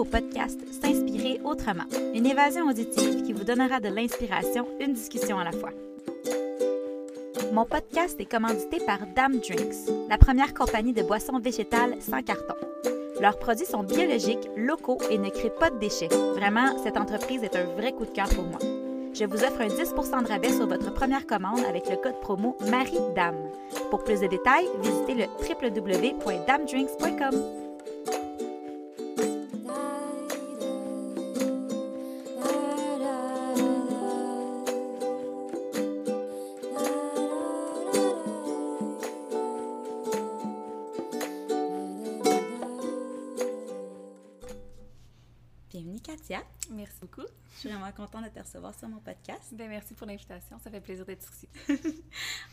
au podcast S'inspirer autrement, une évasion auditive qui vous donnera de l'inspiration, une discussion à la fois. Mon podcast est commandité par Dame Drinks, la première compagnie de boissons végétales sans carton. Leurs produits sont biologiques, locaux et ne créent pas de déchets. Vraiment, cette entreprise est un vrai coup de cœur pour moi. Je vous offre un 10 de rabais sur votre première commande avec le code promo MARIE-DAME. Pour plus de détails, visitez le www.damedrinks.com. contente de te recevoir sur mon podcast. Ben, merci pour l'invitation. Ça fait plaisir d'être ici.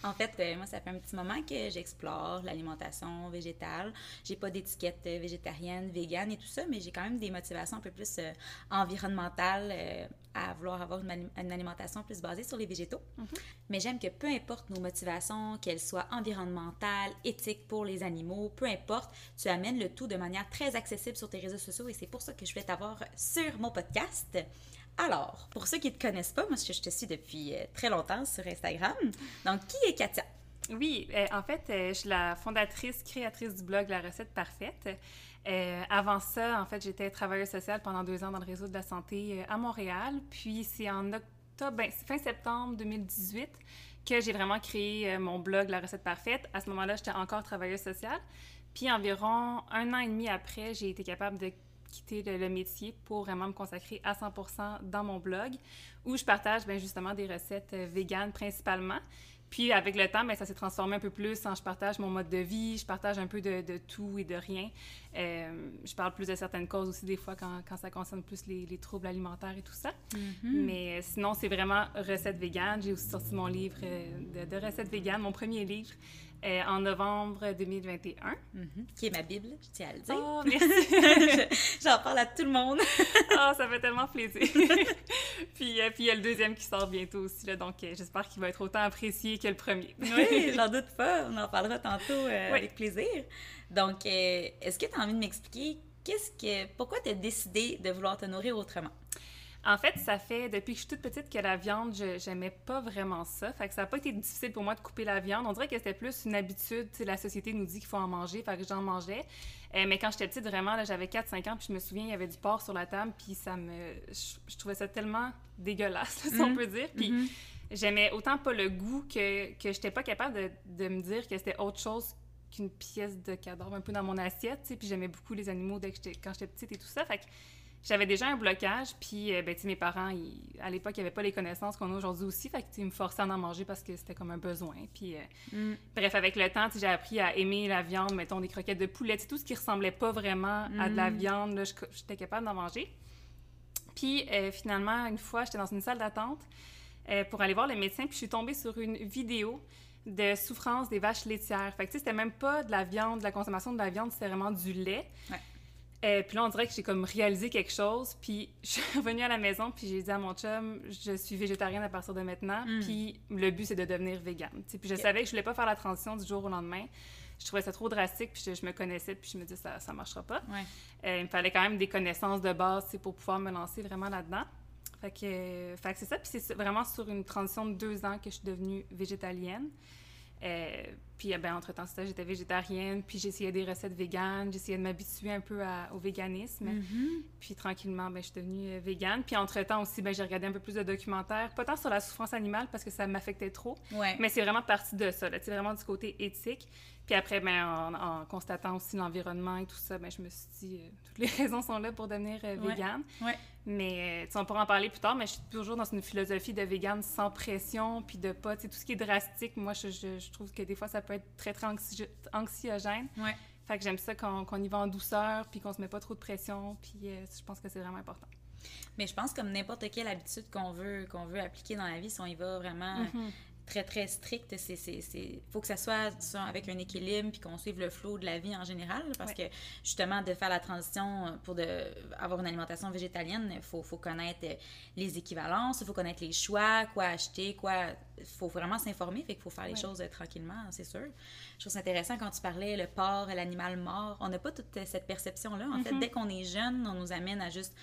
en fait, euh, moi, ça fait un petit moment que j'explore l'alimentation végétale. J'ai pas d'étiquette euh, végétarienne, végane et tout ça, mais j'ai quand même des motivations un peu plus euh, environnementales à vouloir avoir une, alimentation plus basée sur les végétaux. Mhm. Mais j'aime que peu importe nos motivations, qu'elles soient environnementales, éthiques pour les animaux, peu importe, tu amènes le tout de manière très accessible sur tes réseaux sociaux et c'est pour ça que je voulais t'avoir sur mon podcast. Alors, pour ceux qui ne te connaissent pas, moi, je te suis depuis euh, très longtemps sur Instagram. Donc, qui est Katia? Oui, euh, en fait, euh, je suis la fondatrice, créatrice du blog La recette parfaite. avant ça, en fait, j'étais travailleuse sociale pendant deux ans dans le réseau de la santé à Montréal. Puis c'est en octobre, ben, fin septembre 2018 que j'ai vraiment créé mon blog La recette parfaite. À ce moment-là, j'étais encore travailleuse sociale. Puis environ un an et demi après, j'ai été capable de quitter le, métier pour vraiment me consacrer à 100% dans mon blog où je partage bien, justement des recettes euh, véganes principalement. Puis avec le temps, bien, ça s'est transformé un peu plus en je partage mon mode de vie, je partage un peu de, de tout et de rien. Euh, je parle plus de certaines causes aussi des fois quand, quand ça concerne plus les, les, troubles alimentaires et tout ça. Mm-hmm. Mais euh, sinon, c'est vraiment recettes véganes. J'ai aussi sorti mon livre de, de recettes véganes, mon premier livre euh, en novembre 2021. Mhm. Qui est ma Bible, je tiens à le dire. Oh, merci! J'en parle à tout le monde. oh, ça fait tellement plaisir. puis, euh, puis il y a le deuxième qui sort bientôt aussi, là, donc euh, j'espère qu'il va être autant apprécié que le premier. oui, j'en doute pas. On en parlera tantôt avec plaisir. Donc, est-ce que tu as envie de m'expliquer qu'est-ce que, pourquoi tu as décidé de vouloir te nourrir autrement? En fait, ça fait depuis que je suis toute petite que la viande, je n'aimais pas vraiment ça. Fait que ça n'a pas été difficile pour moi de couper la viande. On dirait que c'était plus une habitude. La société nous dit qu'il faut en manger, fait que j'en mangeais. Euh, mais quand j'étais petite, vraiment, j'avais 4-5 ans, puis je me souviens, il y avait du porc sur la table, puis ça me... Je, trouvais ça tellement dégueulasse, si on mhm. peut dire. Puis mhm. j'aimais autant pas le goût que, que j'étais pas capable de, de me dire que c'était autre chose qu'une pièce de cadavre un peu dans mon assiette, puis j'aimais beaucoup les animaux dès que quand j'étais petite et tout ça. Fait que j'avais déjà un blocage, puis euh, ben, mes parents, à l'époque, ils n'avaient pas les connaissances qu'on a aujourd'hui aussi, fait ils me forçaient à en manger parce que c'était comme un besoin. Puis, euh, mm. Bref, avec le temps, j'ai appris à aimer la viande, mettons des croquettes de poulet, tout ce qui ressemblait pas vraiment à de la mm. viande, j'étais capable d'en manger. Puis euh, finalement, une fois, j'étais dans une salle d'attente pour aller voir le médecin, puis je suis tombée sur une vidéo de souffrance des vaches laitières. Fait que c'était même pas de la viande, de la consommation de la viande, c'était vraiment du lait. Euh, puis là, on dirait que j'ai comme réalisé quelque chose. Puis je suis revenue à la maison, puis j'ai dit à mon chum, je suis végétarienne à partir de maintenant. Mm. Puis le but, c'est de devenir végane. Puis je savais que je voulais pas faire la transition du jour au lendemain. Je trouvais ça trop drastique, puis je, me connaissais, puis je me disais, ça, ça marchera pas. Euh, il me fallait quand même des connaissances de base pour pouvoir me lancer vraiment là-dedans. Fait que, fait que c'est ça. Puis c'est vraiment sur une transition de deux ans que je suis devenue végétalienne. Euh, puis, ben, entre-temps, j'étais végétarienne, puis j'essayais des recettes véganes, j'essayais de m'habituer un peu au véganisme. Mm-hmm. Puis, tranquillement, ben, je suis devenue euh, végane. Puis, entre-temps aussi, ben, j'ai regardé un peu plus de documentaires, pas tant sur la souffrance animale parce que ça m'affectait trop, mais c'est vraiment partie de ça, c'est vraiment du côté éthique. Puis après, ben, en, constatant aussi l'environnement et tout ça, ben, je me suis dit, euh, toutes les raisons sont là pour devenir euh, végane. Mais on pourra en parler plus tard, mais je suis toujours dans une philosophie de végane sans pression, puis de pas, tout ce qui est drastique, moi, je, je, trouve que des fois, ça peut être très, très anxiogène. Ouais. Fait que j'aime ça qu'on y va en douceur, puis qu'on se met pas trop de pression, puis euh, je pense que c'est vraiment important. Mais je pense comme n'importe quelle habitude qu'on veut, qu'on veut appliquer dans la vie, si on y va vraiment... Mm-hmm très, très strict. Il faut que ça soit avec un équilibre puis qu'on suive le flot de la vie en général. Parce que, justement, de faire la transition pour de, avoir une alimentation végétalienne, il faut, faut, connaître les équivalences, il faut connaître les choix, quoi acheter, quoi... Il faut vraiment s'informer, fait qu'il faut faire les choses euh, tranquillement, c'est sûr. Je trouve ça intéressant quand tu parlais le porc, l'animal mort. On n'a pas toute cette perception-là. En fait, mm-hmm. dès qu'on est jeune, on nous amène à juste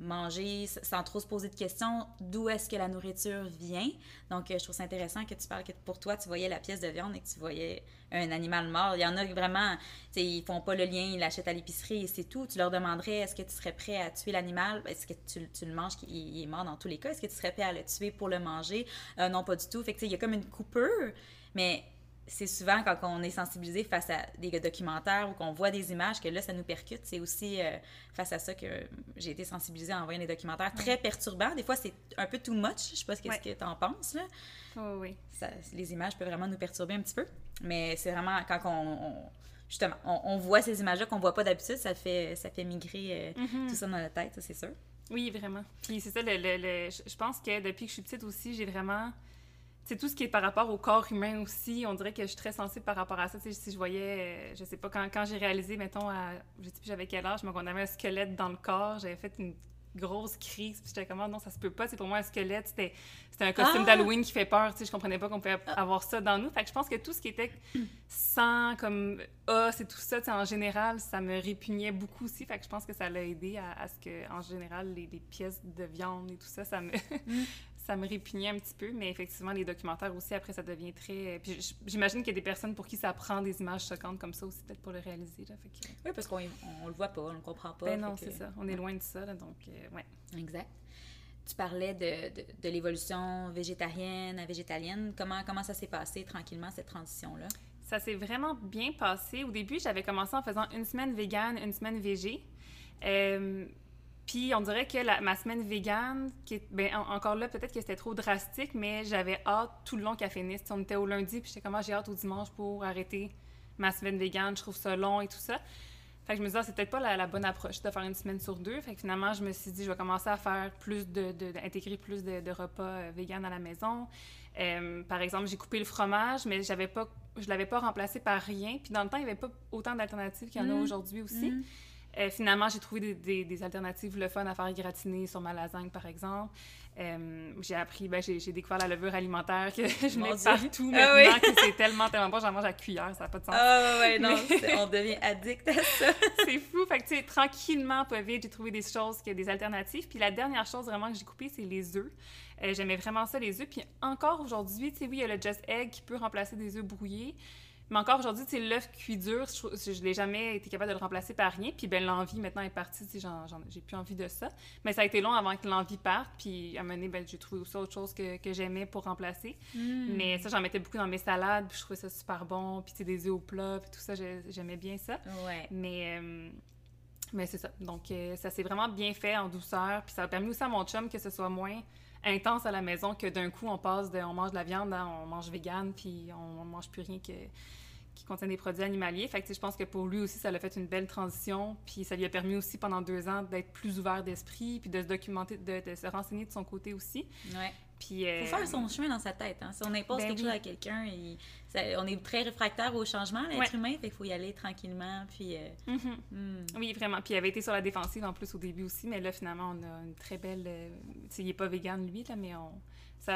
manger sans trop se poser de questions d'où est-ce que la nourriture vient. Donc, euh, je trouve ça intéressant que tu parles que pour toi, tu voyais la pièce de viande et que tu voyais un animal mort. Il y en a vraiment, ils font pas le lien, ils l'achètent à l'épicerie et c'est tout. Tu leur demanderais, est-ce que tu serais prêt à tuer l'animal? Est-ce que tu, le manges, il, est mort dans tous les cas? Est-ce que tu serais prêt à le tuer pour le manger? Euh, non, pas du tout. Fait que, il y a comme une coupure, mais c'est souvent quand on est sensibilisé face à des documentaires ou qu'on voit des images que là, ça nous percute. C'est aussi euh, face à ça que j'ai été sensibilisée en voyant des documentaires très perturbants. Des fois, c'est un peu too much. Je sais pas ce que tu en penses. Là. Oh, oui. les images peuvent vraiment nous perturber un petit peu. Mais c'est vraiment quand on, justement, on, voit ces images-là qu'on voit pas d'habitude, ça fait, ça fait migrer euh, mm-hmm. tout ça dans la tête, c'est sûr. Oui, vraiment. Puis c'est ça, le, je pense que depuis que je suis petite aussi, j'ai vraiment c'est tout ce qui est par rapport au corps humain aussi. On dirait que je suis très sensible par rapport à ça. si je voyais, euh, je sais pas, quand, quand j'ai réalisé, mettons, à, je sais plus j'avais quel âge, mais qu'on avait un squelette dans le corps, j'avais fait une grosse crise. Puis j'étais comme, ah, non, ça se peut pas. C'est pour moi, un squelette, c'était, un costume ah! d'Halloween qui fait peur. Tu sais, je comprenais pas qu'on pouvait ah! avoir ça dans nous. Fait que je pense que tout ce qui était sans, comme, os et tout ça, en général, ça me répugnait beaucoup aussi. Fait que je pense que ça l'a aidé à, ce que, en général, les, les, pièces de viande et tout ça, ça me, mm ça me répugnait un petit peu, mais effectivement, les documentaires aussi, après, ça devient très... Puis j'imagine qu'il y a des personnes pour qui ça prend des images choquantes comme ça aussi, peut-être pour le réaliser. Là, Oui, parce qu'on on le voit pas, on le comprend pas. Ben non, c'est ça. On est loin de ça, donc, euh, ouais. Exact. Tu parlais de, de, de l'évolution végétarienne à végétalienne. Comment, comment ça s'est passé tranquillement, cette transition-là? Ça s'est vraiment bien passé. Au début, j'avais commencé en faisant une semaine végane, une semaine végé. Euh, puis on dirait que la, ma semaine végane, qui ben, encore là, peut-être que c'était trop drastique, mais j'avais hâte tout le long qu'elle finisse. on était au lundi, puis j'étais comme, ah, j'ai hâte au dimanche pour arrêter ma semaine végane. Je trouve ça long et tout ça. Fait que je me disais, ah, c'est peut-être pas la, bonne approche de faire une semaine sur deux. Fait que finalement, je me suis dit, je vais commencer à faire plus de, d'intégrer plus de, repas euh, véganes à la maison. Euh, par exemple, j'ai coupé le fromage, mais j'avais pas, je l'avais pas remplacé par rien. Puis dans le temps, il n'y avait pas autant d'alternatives qu'il y en a mmh. aujourd'hui aussi. Mmh. Euh, finalement, j'ai trouvé des, des, alternatives le fun à faire gratiner sur ma lasagne, par exemple. Euh, j'ai appris, ben, j'ai découvert la levure alimentaire que je mets partout ah maintenant, que c'est tellement, tellement bon, j'en mange à cuillère, ça n'a pas de sens. Ah ouais, non, on devient addict à ça. c'est fou. Fait que, tu sais, tranquillement, pas vite, j'ai trouvé des choses, des alternatives. Puis la dernière chose vraiment que j'ai coupée, c'est les œufs. Euh, j'aimais vraiment ça, les œufs. Puis encore aujourd'hui, tu sais, oui, il y a le Just Egg qui peut remplacer des œufs brouillés. Mais encore aujourd'hui, c'est l'œuf cuit dur, je, je l'ai jamais été capable de le remplacer par rien. Puis ben l'envie maintenant est partie, j'ai plus envie de ça. Mais ça a été long avant que l'envie parte. Puis à un moment donné, ben, j'ai trouvé aussi autre chose que, que j'aimais pour remplacer. Hmm. Mais ça, j'en mettais beaucoup dans mes salades. Puis je trouvais ça super bon. Puis des œufs au plat, puis tout ça, j'aimais bien ça. Ouais. Mais euh, mais c'est ça. Donc euh, ça s'est vraiment bien fait en douceur. Puis ça a permis aussi à mon chum que ce soit moins intense à la maison que d'un coup on passe de on mange de la viande à on mange vegan puis on, on mange plus rien que qui contient des produits animaliers. Fait que, je pense que pour lui aussi, ça a fait une belle transition. Puis ça lui a permis aussi pendant deux ans d'être plus ouvert d'esprit, puis de se documenter, de, se renseigner de son côté aussi. Ouais. Puis, euh... faut faire son chemin dans sa tête. Hein. Si on impose ben quelque chose à quelqu'un, on est très réfractaire au changement, l'être humain, fait qu'il faut y aller tranquillement. Puis, euh, mm-hmm. hmm. Oui, vraiment. Puis il avait été sur la défensive en plus au début aussi, mais là, finalement, on a une très belle. Euh, il n'est pas vegan, lui, là, mais on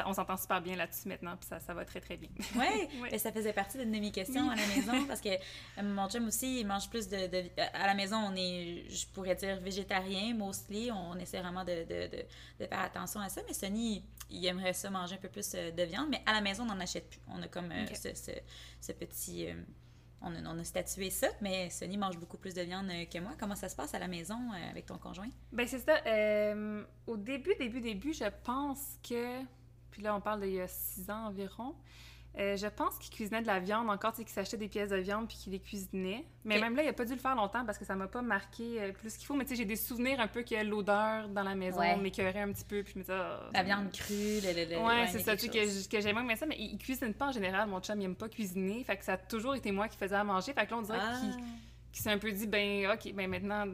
on s'entend super bien là-dessus maintenant, puis ça, ça va très, très bien. Oui, ouais. ça faisait partie d'une de mes questions à la maison, parce que euh, mon chum aussi, il mange plus de, À la maison, on est, je pourrais dire, végétarien, mostly. On essaie vraiment de, de, faire attention à ça, mais Sonny, il aimerait ça manger un peu plus euh, de viande, mais à la maison, on n'en achète plus. On a comme euh, ce, ce, petit... on, a, on, a, statué ça, mais Sonny mange beaucoup plus de viande que moi. Comment ça se passe à la maison avec ton conjoint? Ben c'est ça. au début, début, début, je pense que puis là, on parle d'il y a six ans environ. Euh, je pense qu'il cuisinait de la viande encore, tu sais, qu'il s'achetait des pièces de viande puis qu'il les cuisinait. Mais même là, il a pas dû le faire longtemps parce que ça m'a pas marqué euh, plus qu'il faut. Mais tu sais, j'ai des souvenirs un peu que l'odeur dans la maison m'écœurait un petit peu. Puis je me disais, ah, la viande crue, le, Ouais, c'est ça, tu sais, que, que j'aime mais ça. Mais il, cuisine pas en général. Mon chum, il aime pas cuisiner. Fait que ça a toujours été moi qui faisais à manger. Fait que là, on dirait ah. qu'il s'est un peu dit, ben, OK, ben maintenant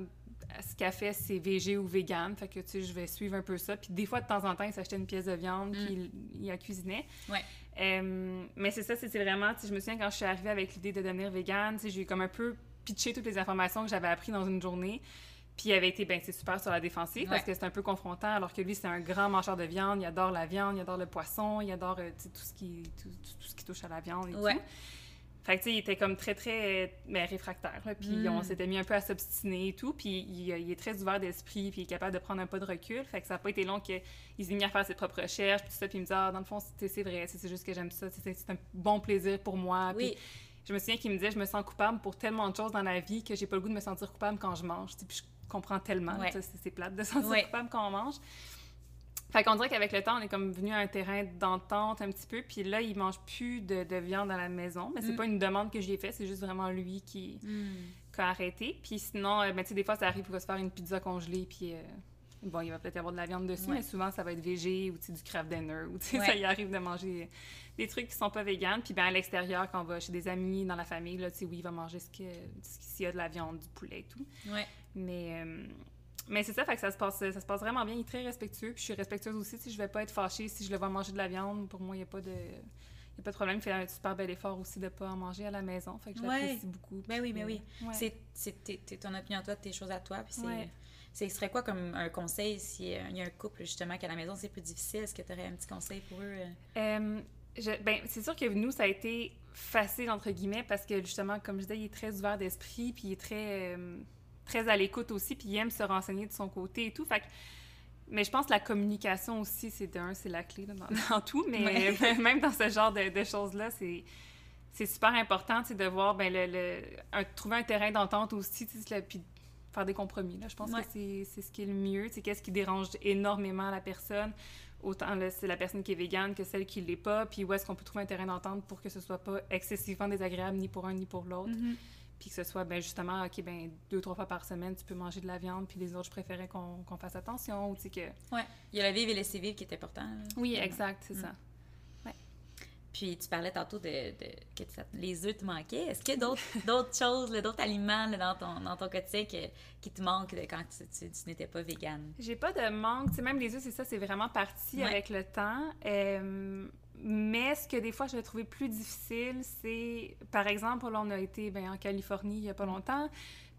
ce qu'elle fait, c'est végé ou vegan. Fait que, tu sais, je vais suivre un peu ça. Puis des fois, de temps en temps, il s'achetait une pièce de viande, puis il, il la cuisinait. Ouais. Euh, mais c'est ça, c'était vraiment, tu sais, je me souviens quand je suis arrivée avec l'idée de devenir végane, tu sais, j'ai comme un peu pitché toutes les informations que j'avais apprises dans une journée. Puis il avait été, ben, c'est super sur la défensive parce que c'est un peu confrontant, alors que lui, c'est un grand mangeur de viande. Il adore la viande, il adore le poisson, il adore euh, tout, ce qui, tout, tout- tout ce qui touche à la viande et Ouais. tout. Fait que, tu sais, il était comme très, très euh, ben, réfractaire. là. Puis Mm. on s'était mis un peu à s'obstiner et tout. Puis il, il est très ouvert d'esprit, puis il est capable de prendre un pas de recul. Fait que ça n'a pas été long qu'il s'est mis à faire ses propres recherches, puis tout ça. Puis il me dit, ah, dans le fond, c'est vrai, c'est juste que j'aime ça. C'est un bon plaisir pour moi. Oui. Puis je me souviens qu'il me disait, je me sens coupable pour tellement de choses dans la vie que j'ai pas le goût de me sentir coupable quand je mange. Puis je comprends tellement. Ouais. C'est plate de se sentir Ouais. coupable quand on mange. Fait qu'on dirait qu'avec le temps, on est comme venu à un terrain d'entente un petit peu. Puis là, il mange plus de, de viande à la maison. Mais c'est Mm. pas une demande que j'ai faite, c'est juste vraiment lui qui, qui a arrêté. Puis sinon, euh, ben, tu sais, des fois, ça arrive qu'il va se faire une pizza congelée. Puis euh, bon, il va peut-être avoir de la viande dessus, Ouais. mais souvent, ça va être végé ou du craft dinner. Ou tu sais, Ouais. ça y arrive de manger des trucs qui sont pas véganes. Puis ben, à l'extérieur, quand on va chez des amis, dans la famille, là, tu sais, oui, il va manger ce s'il y a de la viande, du poulet et tout. Ouais. Mais, euh, mais c'est ça, fait que ça se, passe, ça se passe vraiment bien. Il est très respectueux. Puis je suis respectueuse aussi. Si je vais pas être fâchée si je le vois manger de la viande, pour moi, il n'y a pas de. Il y a pas de problème. Il fait un super bel effort aussi de ne pas en manger à la maison. Fait que je Ouais. l'apprécie beaucoup. Ben oui, ben Puis, oui. ouais. C'est- C'est t'es- t'es ton opinion à toi, tes choses à toi. Puis c'est. Ouais. Ce serait quoi comme un conseil s'il y a un couple justement qu'à la maison c'est plus difficile? Est-ce que tu aurais un petit conseil pour eux? euh? Euh, je- ben, c'est sûr que nous, ça a été facile, entre guillemets, parce que justement, comme je disais, il est très ouvert d'esprit, puis il est très, euh, très à l'écoute aussi, puis il aime se renseigner de son côté et tout. Fait que- mais je pense que la communication aussi, c'est d'un, c'est la clé là, dans, dans tout, mais Ouais. même dans ce genre de, de choses-là, c'est. C'est super important de voir, ben, le, le- un- trouver un terrain d'entente aussi, puis faire des compromis. Là. Je pense Ouais. que c'est c'est ce qui est le mieux. Sais, Qu'est-ce qui dérange énormément la personne? Autant c'est la personne qui est végane que celle qui l'est pas. Puis où est-ce qu'on peut trouver un terrain d'entente pour que ce soit pas excessivement désagréable ni pour un ni pour l'autre. Puis que ce soit ben, justement, OK, ben deux, trois fois par semaine, tu peux manger de la viande. Puis les autres, je préférais qu'on fasse attention. Ou tu sais que... Ouais. Il y a le vivre et laisser vivre qui est important. là. Oui, exact, c'est Mm. ça. Puis tu parlais tantôt de, de- que les œufs te manquaient. Est-ce qu'il y a d'autres d'autres choses, d'autres aliments là, dans, ton, dans ton quotidien que- qui te manquent de quand tu, tu- tu n'étais pas végane? J'ai pas de manque. Tu sais, même les œufs, c'est ça, c'est vraiment parti Ouais. avec le temps. Euh, mais ce que des fois, je vais trouver plus difficile, c'est, par exemple, là, on a été ben, en Californie il y a pas longtemps,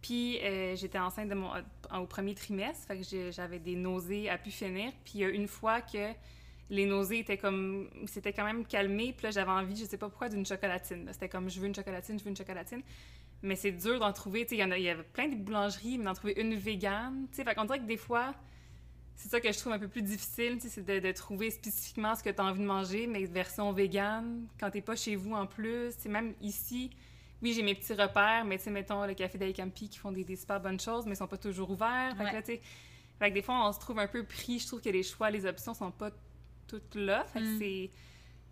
puis euh, j'étais enceinte de mon, au premier trimestre, fait que j'avais des nausées à pu finir. Puis une fois que les nausées étaient comme... C'était quand même calmé, puis là, j'avais envie, je sais pas pourquoi, d'une chocolatine. C'était comme, je veux une chocolatine, je veux une chocolatine. Mais c'est dur d'en trouver, tu sais, il y y avait plein de boulangeries, mais d'en trouver une végane, tu sais, fait qu'on dirait que des fois, c'est ça que je trouve un peu plus difficile, c'est de, de trouver spécifiquement ce que tu as envie de manger, mais version végane, quand t'es pas chez vous en plus, c'est même ici, oui, j'ai mes petits repères, mais tu sais, mettons, le café d'Aicampi qui font des, des super bonnes choses, mais ils sont pas toujours ouverts, fait que là, tu sais, fait que des fois, on se trouve un peu pris, je trouve que les choix, les options sont pas toutes là, fait Mm. c'est...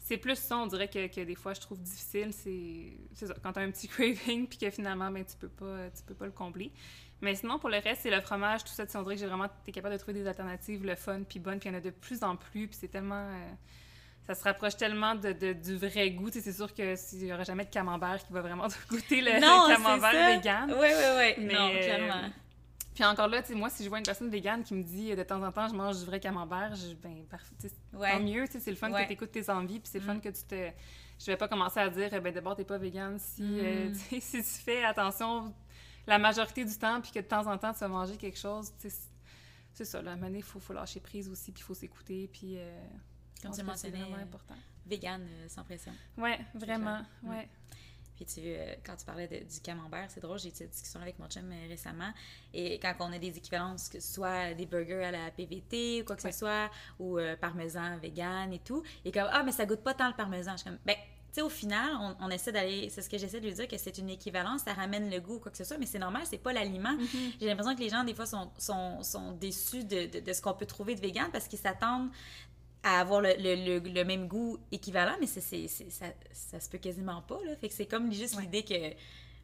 C'est plus ça, on dirait que, que des fois je trouve difficile, c'est c'est ça, quand t'as un petit craving puis que finalement ben, tu peux pas tu peux pas le combler. Mais sinon pour le reste, c'est le fromage, tout ça, tu sais, on dirait que j'ai vraiment t'es capable de trouver des alternatives le fun puis bonnes, puis il y en a de plus en plus, puis c'est tellement euh, ça se rapproche tellement de, de- du vrai goût, tu sais, c'est sûr que s'il y aura jamais de camembert qui va vraiment goûter le, Non, le camembert vegan. Oui, oui, oui. Mais, non, euh, clairement. Puis encore là, tu sais, moi, si je vois une personne végane qui me dit euh, de temps en temps, je mange du vrai camembert, je, ben, Ouais. tant mieux, c'est le fun Ouais. que tu écoutes tes envies, puis c'est le Mm. fun que tu te. Je vais pas commencer à dire, ben d'abord, t'es pas végane si, Mm. si tu fais attention la majorité du temps, puis que de temps en temps, tu vas manger quelque chose, c'est- ça, là, à un moment donné, il faut, faut lâcher prise aussi, puis il faut s'écouter, puis. euh, Comme tu que c'est mentionnais, vraiment important. Végane euh, sans pression. Ouais, vraiment, ouais. Puis tu euh, quand tu parlais de- du camembert, c'est drôle, j'ai eu cette discussion avec mon chum euh, récemment. Et quand on a des équivalences, que ce soit des burgers à la PVT ou quoi que Ouais. ce soit, ou euh, parmesan vegan et tout, et comme ah mais ça goûte pas tant le parmesan. Je suis comme ben sais, au final, on, on essaie d'aller. C'est ce que j'essaie de lui dire, que c'est une équivalence, ça ramène le goût ou quoi que ce soit, mais c'est normal, c'est pas l'aliment. Mm-hmm. J'ai l'impression que les gens, des fois, sont, sont, sont déçus de, de, de ce qu'on peut trouver de vegan parce qu'ils s'attendent à avoir le, le, le, le même goût équivalent, mais c'est, ça, ça se peut quasiment pas. Là. Fait que c'est comme juste Ouais. l'idée que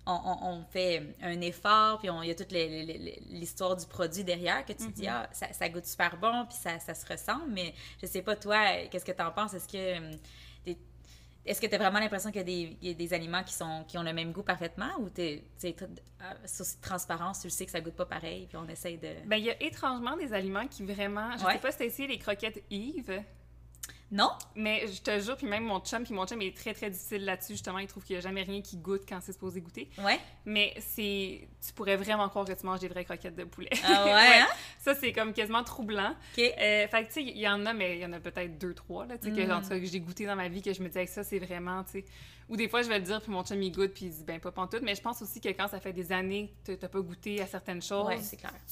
on, on- on fait un effort, puis on- il y a toute l'histoire du produit derrière, que tu te dis, ah, ça, ça goûte super bon, puis ça, ça se ressemble, mais je sais pas, toi, qu'est-ce que tu en penses? Est-ce que hum, est-ce que tu as vraiment l'impression qu'il y, a des aliments qui, sont, qui ont le même goût parfaitement ou tu es, sur transparence, tu le sais que ça goûte pas pareil, puis on essaye de. Ben, il y a étrangement des aliments qui vraiment. Je sais pas si tu as essayé les croquettes Yves. Non? Mais je te jure, puis même mon chum, puis mon chum est très, très difficile là-dessus, justement. Il trouve qu'il n'y a jamais rien qui goûte quand c'est supposé goûter. Ouais. Mais c'est... Tu pourrais vraiment croire que tu manges des vraies croquettes de poulet. Ah ouais, hein? Ça, c'est comme quasiment troublant. OK. Euh, fait que, tu sais, il y en a, mais il y en a peut-être deux, trois, là, tu sais, que, mm. que j'ai goûté dans ma vie, que je me disais que ça, c'est vraiment, tu sais... Ou des fois, je vais le dire, puis mon chum, il goûte, puis il dit, ben, pas pantoute. Mais je pense aussi que quand ça fait des années que tu n'as pas goûté à certaines choses,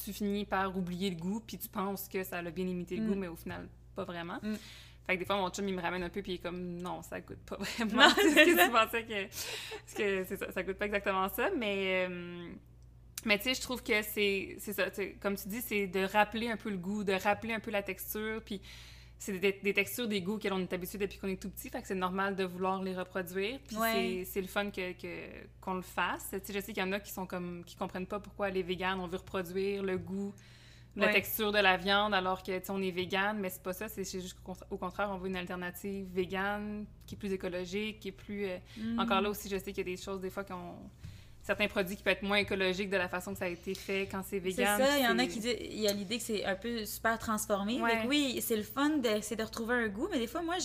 tu finis par oublier le goût, puis tu penses que ça a bien imité le goût, mm. mais au final, pas vraiment. Mm. Fait que des fois, mon chum, il me ramène un peu, puis il est comme, non, ça goûte pas vraiment. c'est ce que tu pensais que. Parce que c'est ça, ça goûte pas exactement ça, mais. Euh, mais tu sais, je trouve que c'est ça. Comme tu dis, c'est de rappeler un peu le goût, de rappeler un peu la texture, puis c'est des, textures, des goûts qu'on est habitué depuis qu'on est tout petit, fait que c'est normal de vouloir les reproduire. Puis c'est le fun qu'on que, qu'on le fasse. Tu sais, je sais qu'il y en a qui sont comme qui comprennent pas pourquoi les véganes, on veut reproduire le goût la texture de la viande alors que on est vegan, mais c'est pas ça, c'est juste au contraire, on veut une alternative végane qui est plus écologique, qui est plus. Euh, mm. Encore là aussi, je sais qu'il y a des choses des fois qu'on certains produits qui peuvent être moins écologiques de la façon que ça a été fait quand c'est vegan. C'est ça, il y en a qui disent, il y a l'idée que c'est un peu super transformé. oui, c'est le fun d'essayer de retrouver un goût, mais des fois, moi,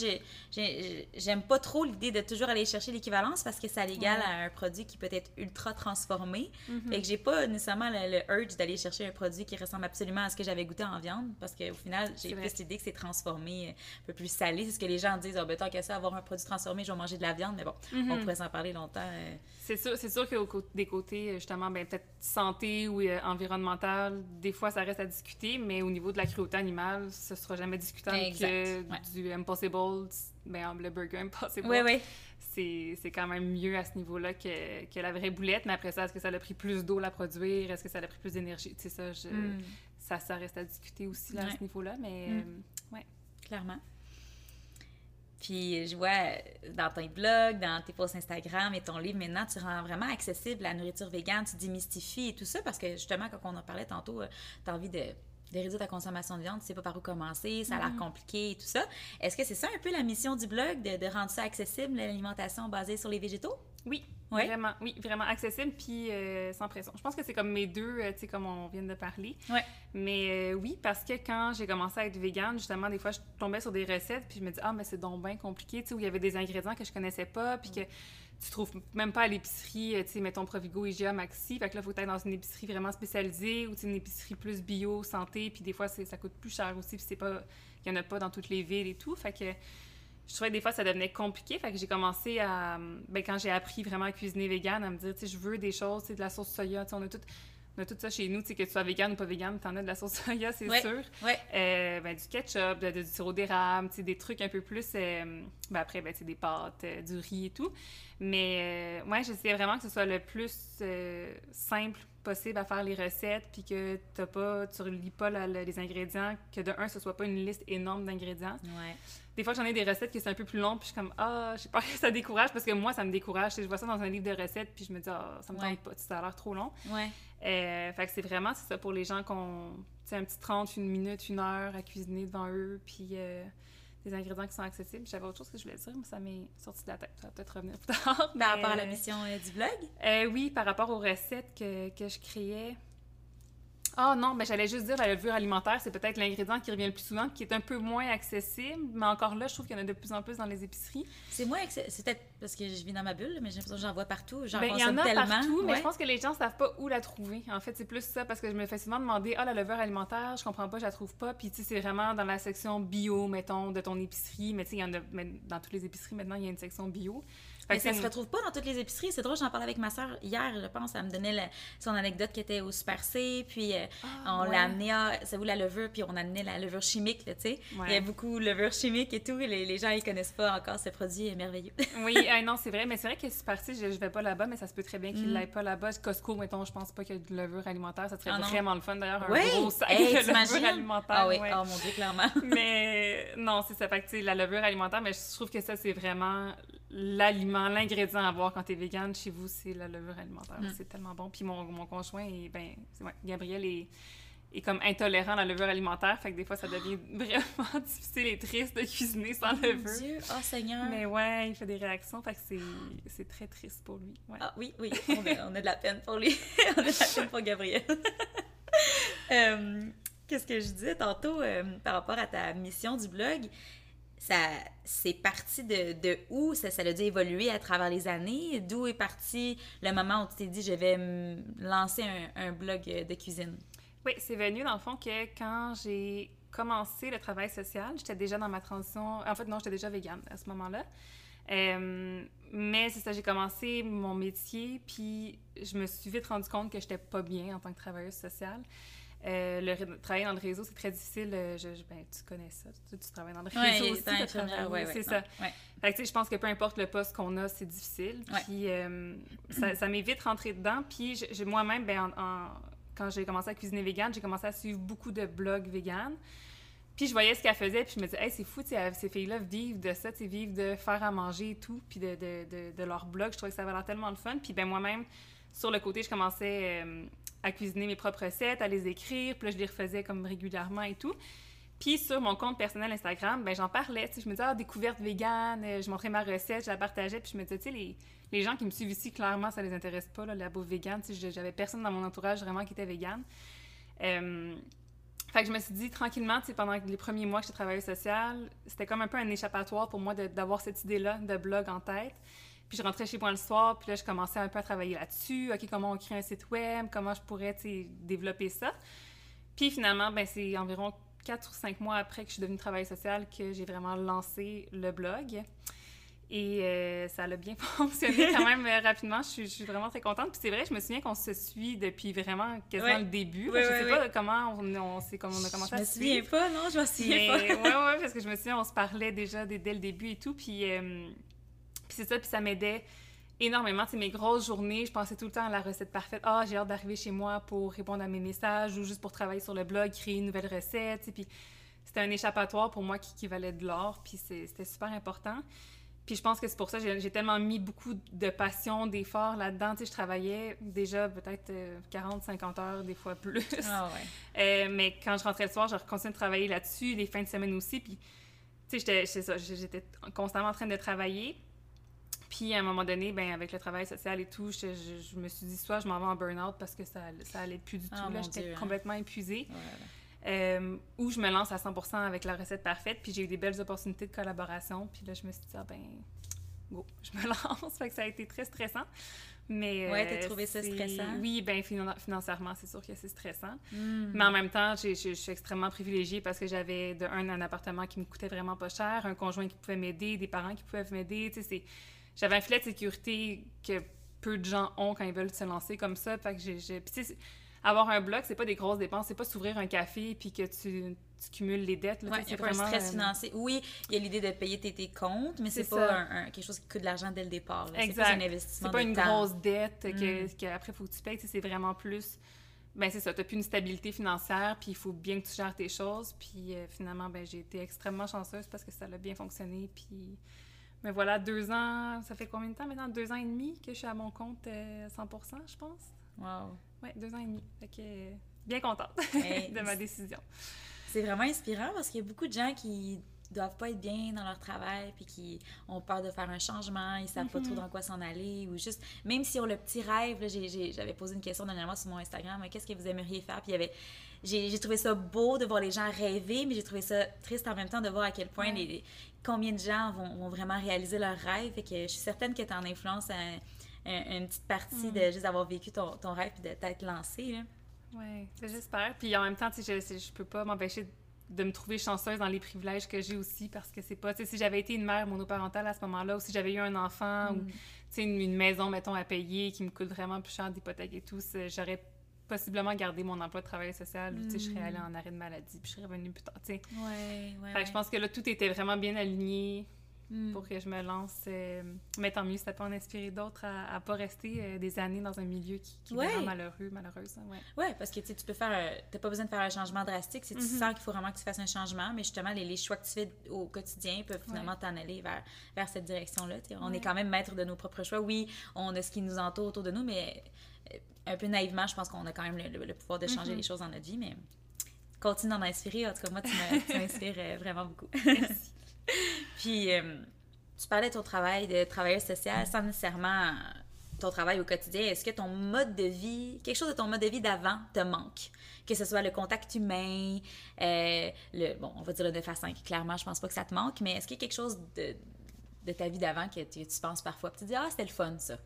j'aime pas trop l'idée de toujours aller chercher l'équivalence parce que ça l'égale à un produit qui peut être ultra transformé. Mm Et que j'ai pas nécessairement le, urge d'aller chercher un produit qui ressemble absolument à ce que j'avais goûté en viande parce qu'au final, j'ai plus l'idée que c'est transformé, un peu plus salé. C'est ce que les gens disent, oh, ben, tant qu'à ça, avoir un produit transformé, je vais manger de la viande, mais bon, on mhm. pourrait s'en parler longtemps. Euh. C'est sûr, sûr qu'au des côtés, justement, ben, peut-être santé ou euh, environnemental, des fois, ça reste à discuter, mais au niveau de la cruauté animale, ce sera jamais discutable que du Impossible, ben, le burger Impossible. Oui, oui. C'est quand même mieux à ce niveau-là que, que, la vraie boulette, mais après ça, est-ce que ça a pris plus d'eau à produire? Est-ce que ça a pris plus d'énergie? Tu sais, ça, je, hmm. ça, ça reste à discuter aussi là, à ce niveau-là, mais mm. ouais. Clairement. Puis je vois dans ton blog, dans tes posts Instagram et ton livre, maintenant, tu rends vraiment accessible la nourriture végane, tu démystifies et tout ça, parce que justement, quand on en parlait tantôt, euh, tu as envie de, réduire ta consommation de viande, tu sais pas par où commencer, ça a l'air mm-hmm. compliqué et tout ça. Est-ce que c'est ça un peu la mission du blog, de, de rendre ça accessible, l'alimentation basée sur les végétaux? Oui, Vraiment, oui, vraiment accessible puis euh, sans pression. Je pense que c'est comme mes deux, euh, tu sais, comme on vient de parler. Ouais. Mais euh, oui, parce que quand j'ai commencé à être végane, justement, des fois, je tombais sur des recettes puis je me dis, ah, mais c'est donc bien compliqué, tu sais, où il y avait des ingrédients que je connaissais pas puis que tu trouves même pas à l'épicerie, tu sais, mettons Provigo, IGA, Maxi. Fait que là, faut être dans une épicerie vraiment spécialisée ou une épicerie plus bio, santé. Puis des fois, ça coûte plus cher aussi. Puis c'est pas, il y en a pas dans toutes les villes et tout. Fait que je trouvais que des fois ça devenait compliqué. Fait que j'ai commencé à. Ben, quand j'ai appris vraiment à cuisiner vegan, à me dire, tu sais, je veux des choses, tu de la sauce soya. Tu sais, on a tout. On a tout ça chez nous, que tu sois vegan ou pas vegan, tu en as de la sauce soya, c'est sûr. Ouais. Euh, ben, du ketchup, de, du sirop d'érable, des trucs un peu plus. Euh, ben, après, ben, des pâtes, euh, du riz et tout. Mais, moi, j'essayais vraiment que ce soit le plus simple possible à faire les recettes, puis que t'as pas, tu relis pas les ingrédients, que de un, ce soit pas une liste énorme d'ingrédients. Ouais des fois, j'en ai des recettes qui sont un peu plus longues, puis je suis comme, ah, je sais pas, ça décourage, parce que moi, ça me décourage. Je vois ça dans un livre de recettes, puis je me dis, ah, ça me tente pas, ça a l'air trop long. Ouais. Euh, fait que c'est vraiment, c'est ça, pour les gens qui ont, un petit 30, une minute, une heure à cuisiner devant eux, puis euh, des ingrédients qui sont accessibles. J'avais autre chose que je voulais dire, mais ça m'est sorti de la tête. Ça va peut-être revenir plus tard. Par rapport à la mission euh, du blog? oui, par rapport aux recettes que, que je créais. Ah non, mais j'allais juste dire la levure alimentaire, c'est peut-être l'ingrédient qui revient le plus souvent, qui est un peu moins accessible, mais encore là, je trouve qu'il y en a de plus en plus dans les épiceries. C'est moins c'est peut-être parce que je vis dans ma bulle, mais j'ai l'impression que j'en vois partout, j'en ben, Il y en a partout, mais je pense que les gens savent pas où la trouver. En fait, c'est plus ça parce que je me fais souvent demander "Ah, la levure alimentaire, je comprends pas, je la trouve pas." Puis tu sais, c'est vraiment dans la section bio, mettons, de ton épicerie, mais tu sais, il y en a dans toutes les épiceries maintenant, il y a une section bio. Mais ça se retrouve pas dans toutes les épiceries. C'est drôle, j'en parlais avec ma soeur hier, je pense. Elle me donnait son anecdote qui était au Super C, puis euh, ah, on l'a amené à, ça vous la levure, puis on a amené la levure chimique, tu sais. Il y a beaucoup de levure chimique et tout. Les, les gens, ils connaissent pas encore ce produit merveilleux. oui, non, c'est vrai. Mais c'est vrai que Super C, je, je vais pas là-bas, mais ça se peut très bien qu'il mm. pas là-bas. Costco, mettons, je pense pas qu'il y a de levure alimentaire. Ça serait ah, vraiment le fun, d'ailleurs, un gros sac de levure alimentaire. Ah oui, oh mon Dieu, clairement. mais non, c'est ça. Fait que, la levure alimentaire, mais je trouve que ça, c'est vraiment l'aliment, l'ingrédient à avoir quand tu es vegan chez vous, c'est la levure alimentaire. Mm. C'est tellement bon. Puis mon, mon conjoint, est, ben, Gabriel est, est comme intolérant à la levure alimentaire, fait que des fois, ça devient vraiment difficile et triste de cuisiner sans levure. Dieu, oh Seigneur. Mais ouais, il fait des réactions, fait que c'est- très triste pour lui. Ouais. Ah oui, oui, on a, on a de la peine pour lui. on a de la peine pour Gabriel. Euh, Qu'est-ce que je disais tantôt euh, par rapport à ta mission du blog? Ça, c'est parti de, de où? Ça, ça a dû évoluer à travers les années? D'où est parti le moment où tu t'es dit je vais lancer un, un blog de cuisine? Oui, c'est venu dans le fond que quand j'ai commencé le travail social, j'étais déjà dans ma transition. En fait, non, j'étais déjà végane à ce moment-là. Euh, mais c'est ça, j'ai commencé mon métier, puis je me suis vite rendu compte que j'étais pas bien en tant que travailleuse sociale. Euh, le travailler dans le réseau, c'est très difficile. euh, Je, je- ben, tu connais ça. Tu, tu travailles dans le réseau aussi. ouais, ouais, c'est ça. Fait que, je pense que peu importe le poste qu'on a, c'est difficile. Puis euh, ça, ça m'est vite rentré dedans. Puis moi-même, ben, en- en- quand j'ai commencé à cuisiner vegan, j'ai commencé à suivre beaucoup de blogs vegan. Puis je voyais ce qu'elles faisaient, puis je me disais, hey, c'est fou, ces filles-là vivent de ça, vivent de faire à manger et tout, puis de, de, de, de leur blog. Je trouvais que ça avait l'air tellement le fun. Puis ben moi-même, sur le côté, je commençais euh, à cuisiner mes propres recettes, à les écrire, puis là, je les refaisais comme régulièrement et tout. Puis sur mon compte personnel Instagram, ben j'en parlais, je me disais, ah, découverte végane, euh, je montrais ma recette, je la partageais, puis je me disais, les, gens qui me suivent ici, clairement, ça les intéresse pas, là, la bouffe végane, tu personne dans mon entourage vraiment qui était végane. Euh, fait je me suis dit, tranquillement, pendant les premiers mois que j'étais travailleuse sociale, c'était comme un peu un échappatoire pour moi d'avoir cette idée-là de blog en tête. Puis je rentrais chez moi le soir, puis là, je commençais un peu à travailler là-dessus. OK, comment on crée un site web, comment je pourrais, développer ça? Puis finalement, ben, c'est environ quatre ou cinq mois après que je suis devenue travailleuse sociale que j'ai vraiment lancé le blog. Et euh, ça a bien fonctionné quand même euh, rapidement. Je suis, je suis vraiment très contente. Puis c'est vrai, je me souviens qu'on se suit depuis vraiment quasiment Ouais. le début. Ouais, je ouais, sais pas comment on, on, comment on a commencé Je à me se souviens suivre. pas, non, je me souviens Mais, pas. ouais, ouais, parce que je me souviens, on se parlait déjà dès, dès le début et tout. Puis, euh, puis c'est ça, puis ça m'aidait énormément. Sais, mes grosses journées, je pensais tout le temps à la recette parfaite. Ah, j'ai hâte d'arriver chez moi pour répondre à mes messages ou juste pour travailler sur le blog, créer une nouvelle recette. Puis c'était un échappatoire pour moi qui, qui valait de l'or. Puis c'est- c'était super important. Puis je pense que c'est pour ça que j'ai tellement mis beaucoup de passion, d'efforts là-dedans. Tu sais, je travaillais déjà peut-être 40, 50 heures, des fois plus. Ah ouais. Euh, mais quand je rentrais le soir, je continuais de travailler là-dessus, les fins de semaine aussi. Puis, tu sais, j'étais- c'est ça, j'étais constamment en train de travailler. Puis, à un moment donné, ben, avec le travail social et tout, je, je- je me suis dit, soit je m'en vais en burn-out parce que ça, ça allait plus du tout. Ah, là, mon j'étais hein. complètement épuisée. Ouais, ouais. Euh, ou je me lance à 100% avec la recette parfaite. Puis, j'ai eu des belles opportunités de collaboration. Puis là, je me suis dit, ah ben, go, je me lance. fait que ça a été très stressant. Mais, Ouais, t'as euh, trouvé ça stressant? Oui, ben finan- financièrement, c'est sûr que c'est stressant. Hmm. Mais en même temps, je suis extrêmement privilégiée parce que j'avais de un, un appartement qui me coûtait vraiment pas cher, un conjoint qui pouvait m'aider, des parents qui pouvaient m'aider. Tu sais, c'est- j'avais un filet de sécurité que peu de gens ont quand ils veulent se lancer comme ça. Fait que j'ai, avoir un blog, c'est pas des grosses dépenses, c'est pas s'ouvrir un café puis que tu, tu cumules les dettes. Ouais, c'est un vraiment, stress euh, financier. Oui, il y a l'idée de payer tes, tes comptes, mais c'est pas un, un- quelque chose qui coûte de l'argent dès le départ. C'est pas un investissement C'est pas une temps. grosse dette que, Mm. qu'après, il faut que tu payes. C'est vraiment plus. Ben, c'est ça. Tu plus une stabilité financière, puis il faut bien que tu gères tes choses. Puis euh, finalement, ben, j'ai été extrêmement chanceuse parce que ça a bien fonctionné. Puis. Mais voilà, deux ans. Ça fait combien de temps maintenant? Deux ans et demi que je suis à mon compte euh, 100% je pense. Wow. Ouais, deux ans et demi. Fait que. euh, Bien contente de ma décision. C'est vraiment inspirant parce qu'il y a beaucoup de gens qui doivent pas être bien dans leur travail puis qui ont peur de faire un changement, ils savent pas trop dans quoi s'en aller ou juste même si on le petit rêve, j'avais posé une question dernièrement sur mon Instagram, qu'est-ce que vous aimeriez faire? Puis il y avait j'ai trouvé ça beau de voir les gens rêver, mais j'ai trouvé ça triste en même temps de voir à quel point Ouais. les, combien de gens vont, vont vraiment réaliser leurs rêves et que je suis certaine que tu en influences un- un- une petite partie de juste d'avoir vécu ton, ton rêve puis de t'être lancé là. Oui, j'espère. Puis en même temps, je, je peux pas m'empêcher de me trouver chanceuse dans les privilèges que j'ai aussi parce que c'est pas, si j'avais été une mère monoparentale à ce moment-là ou si j'avais eu un enfant ou, Mm. une, une maison, mettons, à payer qui me coûte vraiment plus cher d'hypothèque et tout, j'aurais possiblement gardé mon emploi de travail social ou, je serais Mm. allée en arrêt de maladie puis je serais revenue plus tard, tu sais. Ouais, ouais. Fait que je pense que là, tout était vraiment bien aligné Mm. pour que je me lance. euh, mais tant mieux, ça peut en inspirer d'autres à, à pas rester euh, des années dans un milieu qui, qui Ouais. est vraiment malheureux, malheureuse. hein, ouais. Ouais, parce que tu sais, tu peux faire. un- T'as pas besoin de faire un changement drastique si tu Mhm. sens qu'il faut vraiment que tu fasses un changement, mais justement, les, les choix que tu fais au quotidien peuvent finalement t'en aller vers, vers cette direction-là. tu. On est quand même maître de nos propres choix. Oui, on a ce qui nous entoure autour de nous, mais euh, un peu naïvement, je pense qu'on a quand même le, le- le pouvoir de changer Mhm. les choses dans notre vie, mais continue d'en inspirer. En tout cas, moi, tu m'inspires vraiment beaucoup. Merci. Puis, tu parlais de ton travail de travailleur social sans nécessairement ton travail au quotidien. Est-ce que ton mode de vie, quelque chose de ton mode de vie d'avant te manque? Que ce soit le contact humain, euh, le, bon, on va dire le 9 à 5, clairement, je pense pas que ça te manque, mais est-ce qu'il y a quelque chose de, ta vie d'avant que tu, penses parfois? tu te dis, ah, c'était le fun, ça?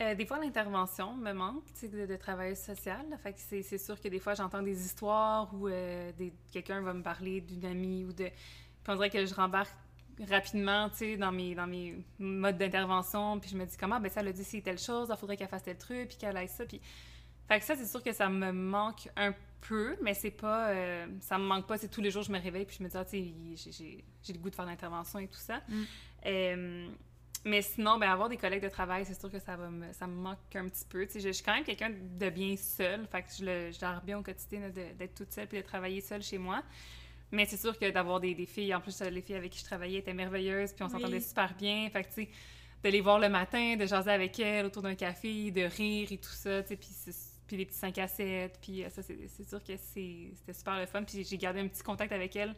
Euh, des fois, l'intervention me manque, de, de, travail social. Fait c'est sûr que des fois, j'entends des histoires où euh, quelqu'un va me parler d'une amie ou de... Puis on dirait que je rembarque rapidement, tu sais, dans mes, dans mes modes d'intervention, puis je me dis comment, ben ça, elle a dit c'est telle chose, il faudrait qu'elle fasse tel truc, puis qu'elle aille ça, puis... Fait que ça, c'est sûr que ça me manque un peu, mais c'est pas... Euh, ça me manque pas, c'est tous les jours, je me réveille, puis je me dis, ah, tu sais, j'ai le goût de faire l'intervention et tout ça. Mm. Euh, mais sinon, ben, avoir des collègues de travail, c'est sûr que ça, va me, ça me manque un petit peu. Tu sais, je, suis quand même quelqu'un de bien seul, fait que je le, je bien au quotidien d'être toute seule puis de travailler seule chez moi. Mais c'est sûr que d'avoir des, des, filles, en plus, les filles avec qui je travaillais étaient merveilleuses, puis on s'entendait super bien. Fait que, tu sais, de les voir le matin, de jaser avec elles autour d'un café, de rire et tout ça, tu sais, puis, puis les petits 5 à 7, puis euh, ça, c'est sûr que c'était super le fun. Puis j'ai gardé un petit contact avec elles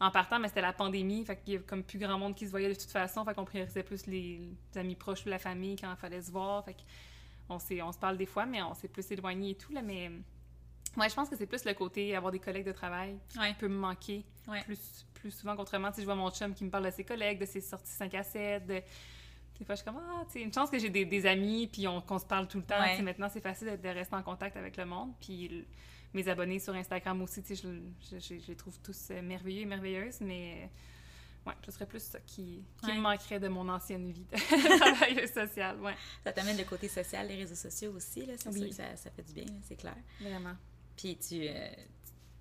en partant, mais c'était la pandémie, fait qu'il y a comme plus grand monde qui se voyait de toute façon, fait qu'on priorisait plus les, amis proches ou la famille quand il fallait se voir, fait qu'on on se parle des fois, mais on s'est plus éloigné et tout, là, mais moi, je pense que c'est plus le côté avoir des collègues de travail qui peut me manquer plus, plus souvent qu'autrement. Si je vois mon chum qui me parle de ses collègues, de ses sorties 5 à 7, de... Des fois, je suis comme, ah, tu sais, une chance que j'ai des, des, amis, puis qu'on se parle tout le temps. Maintenant, c'est facile de, rester en contact avec le monde. Puis mes abonnés sur Instagram aussi, tu sais, je, je, je, les trouve tous euh, merveilleux et merveilleuses, mais ouais, ce serait plus ça qui, qui me manquerait de mon ancienne vie de travail social. Ouais. Ça t'amène le côté social, les réseaux sociaux aussi, là. Oui. Ça, ça, fait du bien, c'est clair. Vraiment. Puis tu, euh,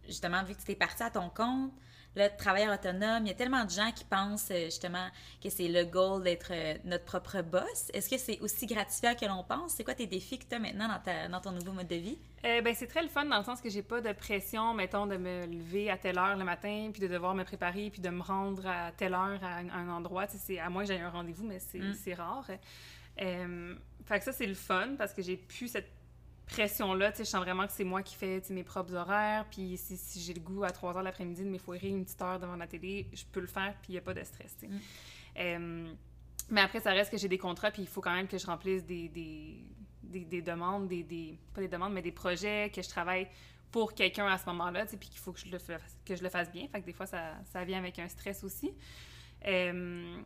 justement, vu que tu t'es parti à ton compte, le travailleur autonome, il y a tellement de gens qui pensent euh, justement que c'est le goal d'être euh, notre propre boss. Est-ce que c'est aussi gratifiant que l'on pense? C'est quoi tes défis que tu as maintenant dans, dans, ton nouveau mode de vie? ben, c'est très le fun dans le sens que j'ai pas de pression, mettons, de me lever à telle heure le matin, puis de devoir me préparer, puis de me rendre à telle heure à un, endroit. C'est à moins que j'aie un rendez-vous, mais c'est mm. rare. fait que ça, c'est le fun parce que j'ai plus cette pression-là, tu sais, je sens vraiment que c'est moi qui fais mes propres horaires, puis si, j'ai le goût à 3 heures l'après-midi de m'effoirer une petite heure devant la télé, je peux le faire, puis il n'y a pas de stress, mm. euh, mais après, ça reste que j'ai des contrats, puis il faut quand même que je remplisse des, des, des, demandes, des, des, pas des demandes, mais des projets, que je travaille pour quelqu'un à ce moment-là, puis qu'il faut que je, le fasse, que je le fasse bien. Fait que des fois, ça, ça vient avec un stress aussi. Euh,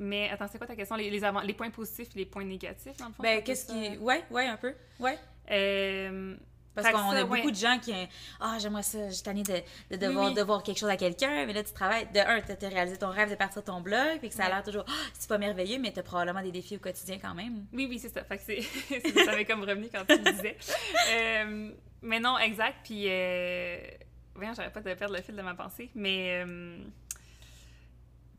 mais attends, c'est quoi ta question? Les, les, les points positifs et les points négatifs, dans le fond? Ben, qu'est-ce qui. Ouais, ouais, un peu. Ouais. Euh, parce qu'on a beaucoup de gens qui Ah, j'aimerais ça, j'ai tanné de, de devoir, de voir quelque chose à quelqu'un, mais là, tu travailles. De un, tu as réalisé ton rêve de partir ton blog, puis que ça a l'air toujours, ah, c'est pas merveilleux, mais tu as probablement des défis au quotidien quand même. Oui, oui, c'est ça. Fait que c'est, ça m'est comme revenu quand tu le disais. Euh, mais non, exact. Puis, euh... voyons, j'arrête pas de perdre le fil de ma pensée, mais. Euh,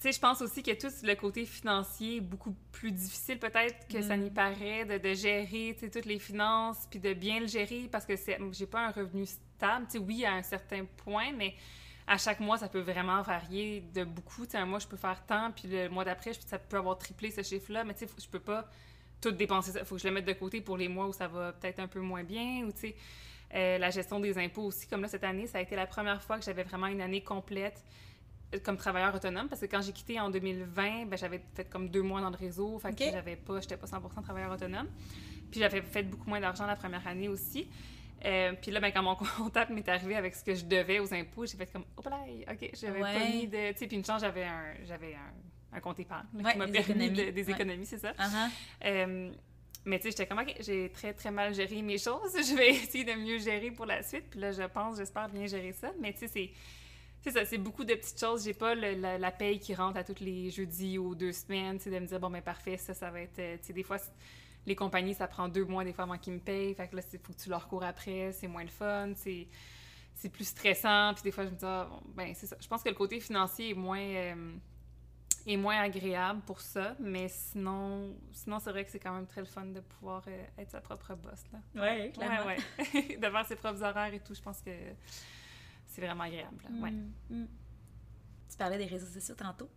sais, je pense aussi que tout le côté financier est beaucoup plus difficile peut-être que ça n'y mm. paraît, de, de gérer, tu sais, toutes les finances, puis de bien le gérer parce que j'ai pas un revenu stable. Tu sais, oui, à un certain point, mais à chaque mois, ça peut vraiment varier de beaucoup. Tu sais, un mois, je peux faire tant, puis le mois d'après, ça peut avoir triplé ce chiffre-là, mais tu sais, je peux pas tout dépenser ça. faut que je le mette de côté pour les mois où ça va peut-être un peu moins bien, ou tu sais... Euh, la gestion des impôts aussi, comme là, cette année, ça a été la première fois que j'avais vraiment une année complète comme travailleur autonome parce que quand j'ai quitté en 2020, ben, j'avais fait comme deux mois dans le réseau, fait que j'avais pas, j'étais pas 100% travailleur autonome. Puis j'avais fait beaucoup moins d'argent la première année aussi. Euh, puis là, ben, quand mon comptable m'est arrivé avec ce que je devais aux impôts, j'ai fait comme, oh là, ok, j'avais pas mis de. Tu sais, puis une chance, j'avais un, j'avais un, un, compte épargne qui m'a permis des économies, c'est ça. Uh-huh. Euh, mais tu sais, j'étais comme, ok, j'ai très, très mal géré mes choses. Je vais essayer de mieux gérer pour la suite. Puis là, je pense, j'espère bien gérer ça. Mais tu sais, c'est c'est ça, c'est beaucoup de petites choses. J'ai pas la, la, paye qui rentre à tous les jeudis ou deux semaines, tu de me dire, bon, ben parfait, ça, ça va être. Euh, tu sais, des fois, les compagnies, ça prend deux mois, des fois, avant qu'ils me payent. Fait que là, il faut que tu leur cours après, c'est moins le fun, c'est, c'est plus stressant. Puis des fois, je me dis, ah, ben, c'est ça. Je pense que le côté financier est moins. Euh, est moins agréable pour ça, mais sinon, sinon c'est vrai que c'est quand même très le fun de pouvoir euh, être sa propre boss. Là. Oui, clairement. Ouais, ouais. de faire ses propres horaires et tout, je pense que c'est vraiment agréable. Ouais. Mm, mm. Tu parlais des réseaux sociaux tantôt.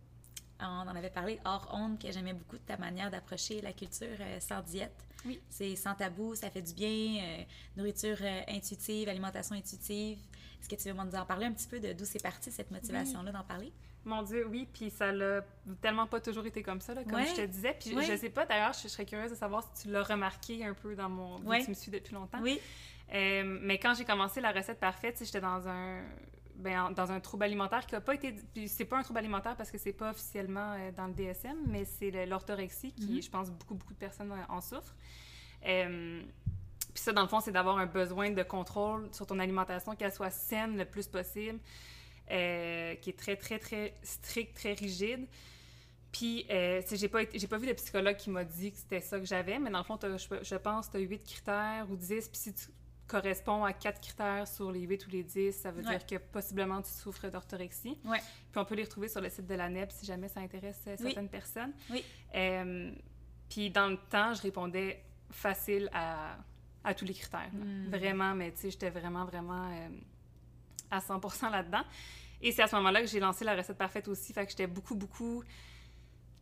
On en avait parlé hors onde que j'aimais beaucoup de ta manière d'approcher la culture euh, sans diète. Oui. C'est sans tabou, ça fait du bien, euh, nourriture euh, intuitive, alimentation intuitive. Est-ce que tu veux nous en parler un petit peu de d'où c'est parti cette motivation-là d'en parler? Mon Dieu, oui, puis ça l'a tellement pas toujours été comme ça, là, comme Ouais. je te disais. Puis Ouais. je sais pas, d'ailleurs, je, je serais curieuse de savoir si tu l'as remarqué un peu dans mon... Ouais. Tu me suis depuis longtemps. Oui. Euh, mais quand j'ai commencé la recette parfaite, j'étais dans un ben, en- dans un trouble alimentaire qui a pas été c'est pas un trouble alimentaire parce que c'est pas officiellement euh, dans le DSM, mais c'est l'orthorexie qui, Mhm. je pense, beaucoup beaucoup de personnes en, en souffrent. Euh, puis ça, dans le fond, c'est d'avoir un besoin de contrôle sur ton alimentation, qu'elle soit saine le plus possible, euh, qui est très, très, très strict, très rigide. Puis, euh, j'ai pas, été- pas vu de psychologue qui m'a dit que c'était ça que j'avais, mais dans le fond, je pense que tu as 8 critères ou 10, puis si tu corresponds à 4 critères sur les 8 ou les 10, ça veut Ouais. dire que possiblement tu souffres d'orthorexie. Ouais. Puis on peut les retrouver sur le site de la NEB si jamais ça intéresse euh, Oui. certaines personnes. Oui. Euh, puis dans le temps, je répondais facile à, à tous les critères. là. Mm. Vraiment, mais tu sais, j'étais vraiment, vraiment euh, à 100% là-dedans. Et c'est à ce moment-là que j'ai lancé la recette parfaite aussi. Fait que j'étais beaucoup, beaucoup.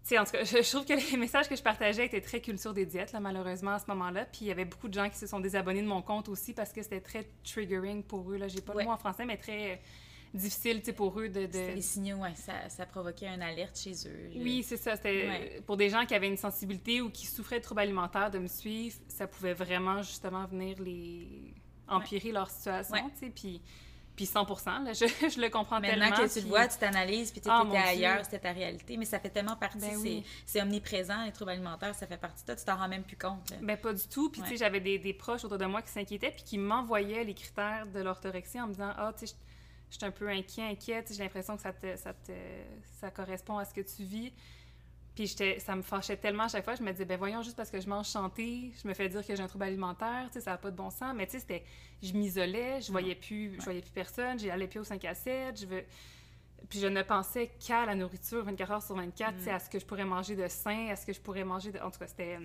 Sais, en tout cas, je, je trouve que les messages que je partageais étaient très culture des diètes, là, malheureusement, à ce moment-là. Puis il y avait beaucoup de gens qui se sont désabonnés de mon compte aussi parce que c'était très triggering pour eux. Là, j'ai pas Ouais. le mot en français, mais très euh, difficile, pour eux de. de- C'était les signaux, ouais, ça, ça provoquait une alerte chez eux. Je- Oui, c'est ça. C'était Ouais. pour des gens qui avaient une sensibilité ou qui souffraient de troubles alimentaires de me suivre, ça pouvait vraiment justement venir les empirer leur situation, Ouais. tu sais. Puis, puis 100 là, je, je le comprends Maintenant tellement. que tu puis- le vois, tu t'analyses, puis tu Ah, étais ailleurs, c'était ta réalité. Mais ça fait tellement partie, Ben c'est- oui. c'est omniprésent, les troubles alimentaires, ça fait partie de toi, tu t'en rends même plus compte. là. Ben, pas du tout. Puis, tu sais, j'avais des, des proches autour de moi qui s'inquiétaient puis qui m'envoyaient les critères de l'orthorexie en me disant Ah, tu sais, je suis un peu inquiet, inquiète. J'ai l'impression que ça, te, ça, te, ça correspond à ce que tu vis. Puis, ça me fâchait tellement à chaque fois. Je me disais, ben voyons, juste parce que je mange chanté, je me fais dire que j'ai un trouble alimentaire, tu sais, ça n'a pas de bon sens. Mais tu sais, c'était- je m'isolais, je voyais plus, je voyais plus personne, j'allais plus au 5 à 7, je veux... Puis je ne pensais qu'à la nourriture 24 heures sur 24, tu sais, à ce que je pourrais manger de sain, à ce que je pourrais manger de... En tout cas, c'était...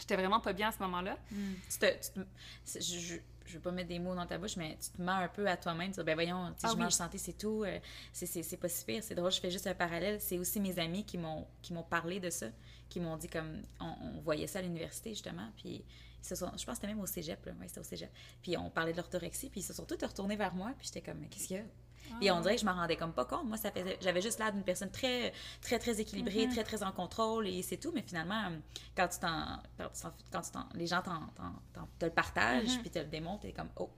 J'étais vraiment pas bien à ce moment-là. Mm. Tu te, tu te- c'est- je, je, je veux pas mettre des mots dans ta bouche, mais tu te mens un peu à toi-même. Tu dis, ben voyons, sais, Ah je oui. mange santé, c'est tout. euh, c'est- c'est c'est pas si pire. C'est drôle, je fais juste un parallèle. C'est aussi mes amis qui m'ont qui m'ont parlé de ça, qui m'ont dit comme, on, on voyait ça à l'université, justement, puis ils se sont, je pense que c'était même au cégep, là. Ouais, c'était au cégep. Puis on parlait de l'orthorexie, puis ils se sont tous retournés vers moi, puis j'étais comme, qu'est-ce qu'il y a? Puis on dirait que je m'en rendais comme pas compte. Moi, ça faisait, j'avais juste l'air d'une personne très, très, très équilibrée, Mhm. très, très en contrôle et c'est tout. Mais finalement, quand tu t'en, quand tu t'en- quand tu les gens t'en, te le partagent Mhm. puis te le démontrent, t'es comme oh.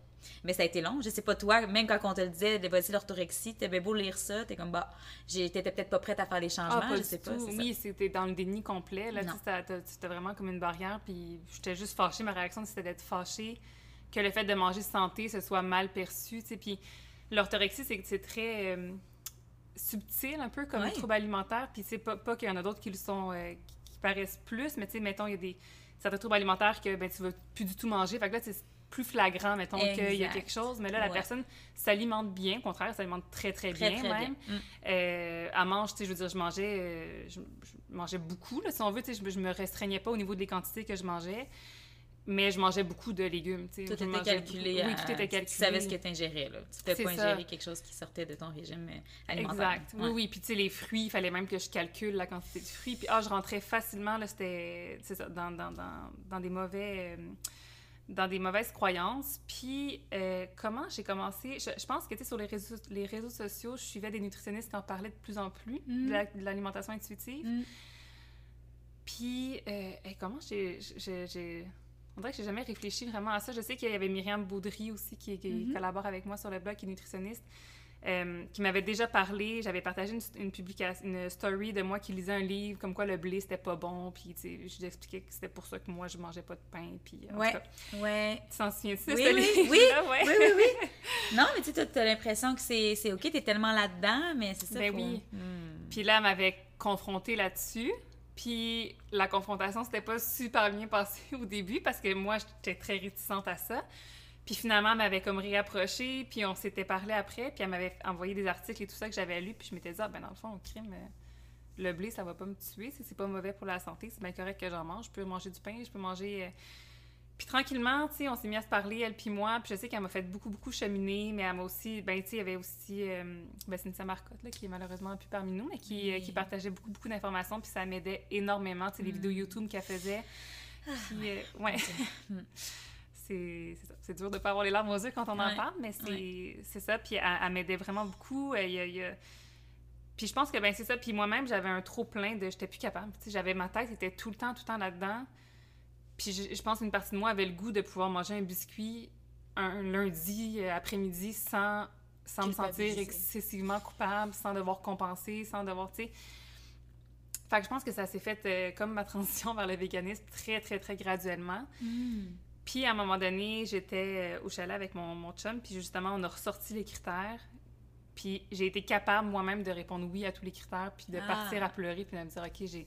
Mais ça a été long. Je sais pas toi, même quand on te le disait, voici l'orthorexie, t'avais beau lire ça, t'es comme bah, t'étais peut-être pas prête à faire des changements. Ah, pas je sais pas. tout. Oui, c'était dans le déni complet. Là, c'était vraiment comme une barrière. Puis j'étais juste fâchée. Ma réaction, c'était d'être fâchée que le fait de manger santé, ce soit mal perçu. tu sais. Puis l'orthorexie, c'est que c'est très euh, subtil, un peu comme Ouais. le trouble alimentaire. Puis c'est pas, pas qu'il y en a d'autres qui le sont, euh, qui paraissent plus, mais tu sais, mettons, il y a des certains troubles alimentaires que ben, tu vas plus du tout manger. Fait que là, c'est plus flagrant, mettons, qu'il y a quelque chose. Mais là, la Ouais. personne s'alimente bien, au contraire, s'alimente très, très, Très, bien, très même. bien. Mm. Euh, à mange, tu sais, je veux dire, je mangeais, euh, je, je mangeais beaucoup, là, si on veut, tu sais, je, je me restreignais pas au niveau des quantités que je mangeais, mais je mangeais beaucoup de légumes, tu sais. Tout je était calculé. beaucoup- à- Oui, tout était calculé. Tu savais ce que t'ingérais, là. Tu t'es C'est pas ça. ingéré quelque chose qui sortait de ton régime euh, alimentaire. Exact. Ouais. Oui, oui. Puis, tu sais, les fruits, il fallait même que je calcule la quantité de fruits. Puis, ah, je rentrais facilement, là, c'était, dans, dans, dans, dans des mauvais... euh, dans des mauvaises croyances. Puis, euh, comment j'ai commencé... Je, je pense que, tu sais, sur les réseaux, les réseaux sociaux, je suivais des nutritionnistes qui en parlaient de plus en plus, Mm. de la- de l'alimentation intuitive. Mm. Puis, euh, hey, comment j'ai- On dirait que j'ai jamais réfléchi vraiment à ça. Je sais qu'il y avait Myriam Baudry aussi qui, qui Mhm. collabore avec moi sur le blog, qui est nutritionniste, euh, qui m'avait déjà parlé. J'avais partagé une, une publication, une story de moi qui lisait un livre comme quoi le blé c'était pas bon. Puis, tu sais, je lui expliquais que c'était pour ça que moi je mangeais pas de pain. Puis, Ouais. cas, Ouais. tu t'en souviens-tu de Oui, ce oui? Ouais. Oui, oui, oui. Non, mais tu sais, t'as l'impression que c'est OK, t'es tellement là-dedans, mais c'est ça. Ben faut- oui. Hmm. Puis là, elle m'avait confrontée là-dessus. Puis la confrontation, c'était pas super bien passé au début parce que moi, j'étais très réticente à ça. Puis finalement, elle m'avait comme réapproché, puis on s'était parlé après, puis elle m'avait envoyé des articles et tout ça que j'avais lu, puis je m'étais dit, ah ben dans le fond, au crime, euh, le blé, ça va pas me tuer, c'est c'est pas mauvais pour la santé, c'est bien correct que j'en mange, je peux manger du pain, je peux manger... euh, Puis tranquillement, tu sais, on s'est mis à se parler, elle puis moi. Puis je sais qu'elle m'a fait beaucoup, beaucoup cheminer, mais elle m'a aussi... Ben, tu sais, il y avait aussi... Euh, ben, Cynthia Marcotte, là, qui est malheureusement plus parmi nous, mais qui, euh, qui partageait beaucoup, beaucoup d'informations. Puis ça m'aidait énormément, tu sais, les vidéos mm. YouTube qu'elle faisait. Ah, puis, euh, ouais. Mm. c'est c'est dur de ne pas avoir les larmes aux yeux quand on en parle, mais c'est ça. Puis elle, m'aidait vraiment beaucoup. Puis je pense que, ben c'est ça. Puis moi-même, j'avais un trop plein de... J'étais plus capable. J'avais... Ma tête était tout le temps, tout le temps là-dedans. Puis je, pense qu'une partie de moi avait le goût de pouvoir manger un biscuit un lundi euh, après-midi sans, sans me sentir excessivement coupable, sans devoir compenser, sans devoir, tu sais. Fait que je pense que ça s'est fait euh, comme ma transition vers le véganisme très, très, très graduellement. Hmm. Puis à un moment donné, j'étais euh, au chalet avec mon, mon chum, puis justement, on a ressorti les critères. Puis j'ai été capable moi-même de répondre oui à tous les critères, puis de ah. partir à pleurer, puis de me dire, OK, j'ai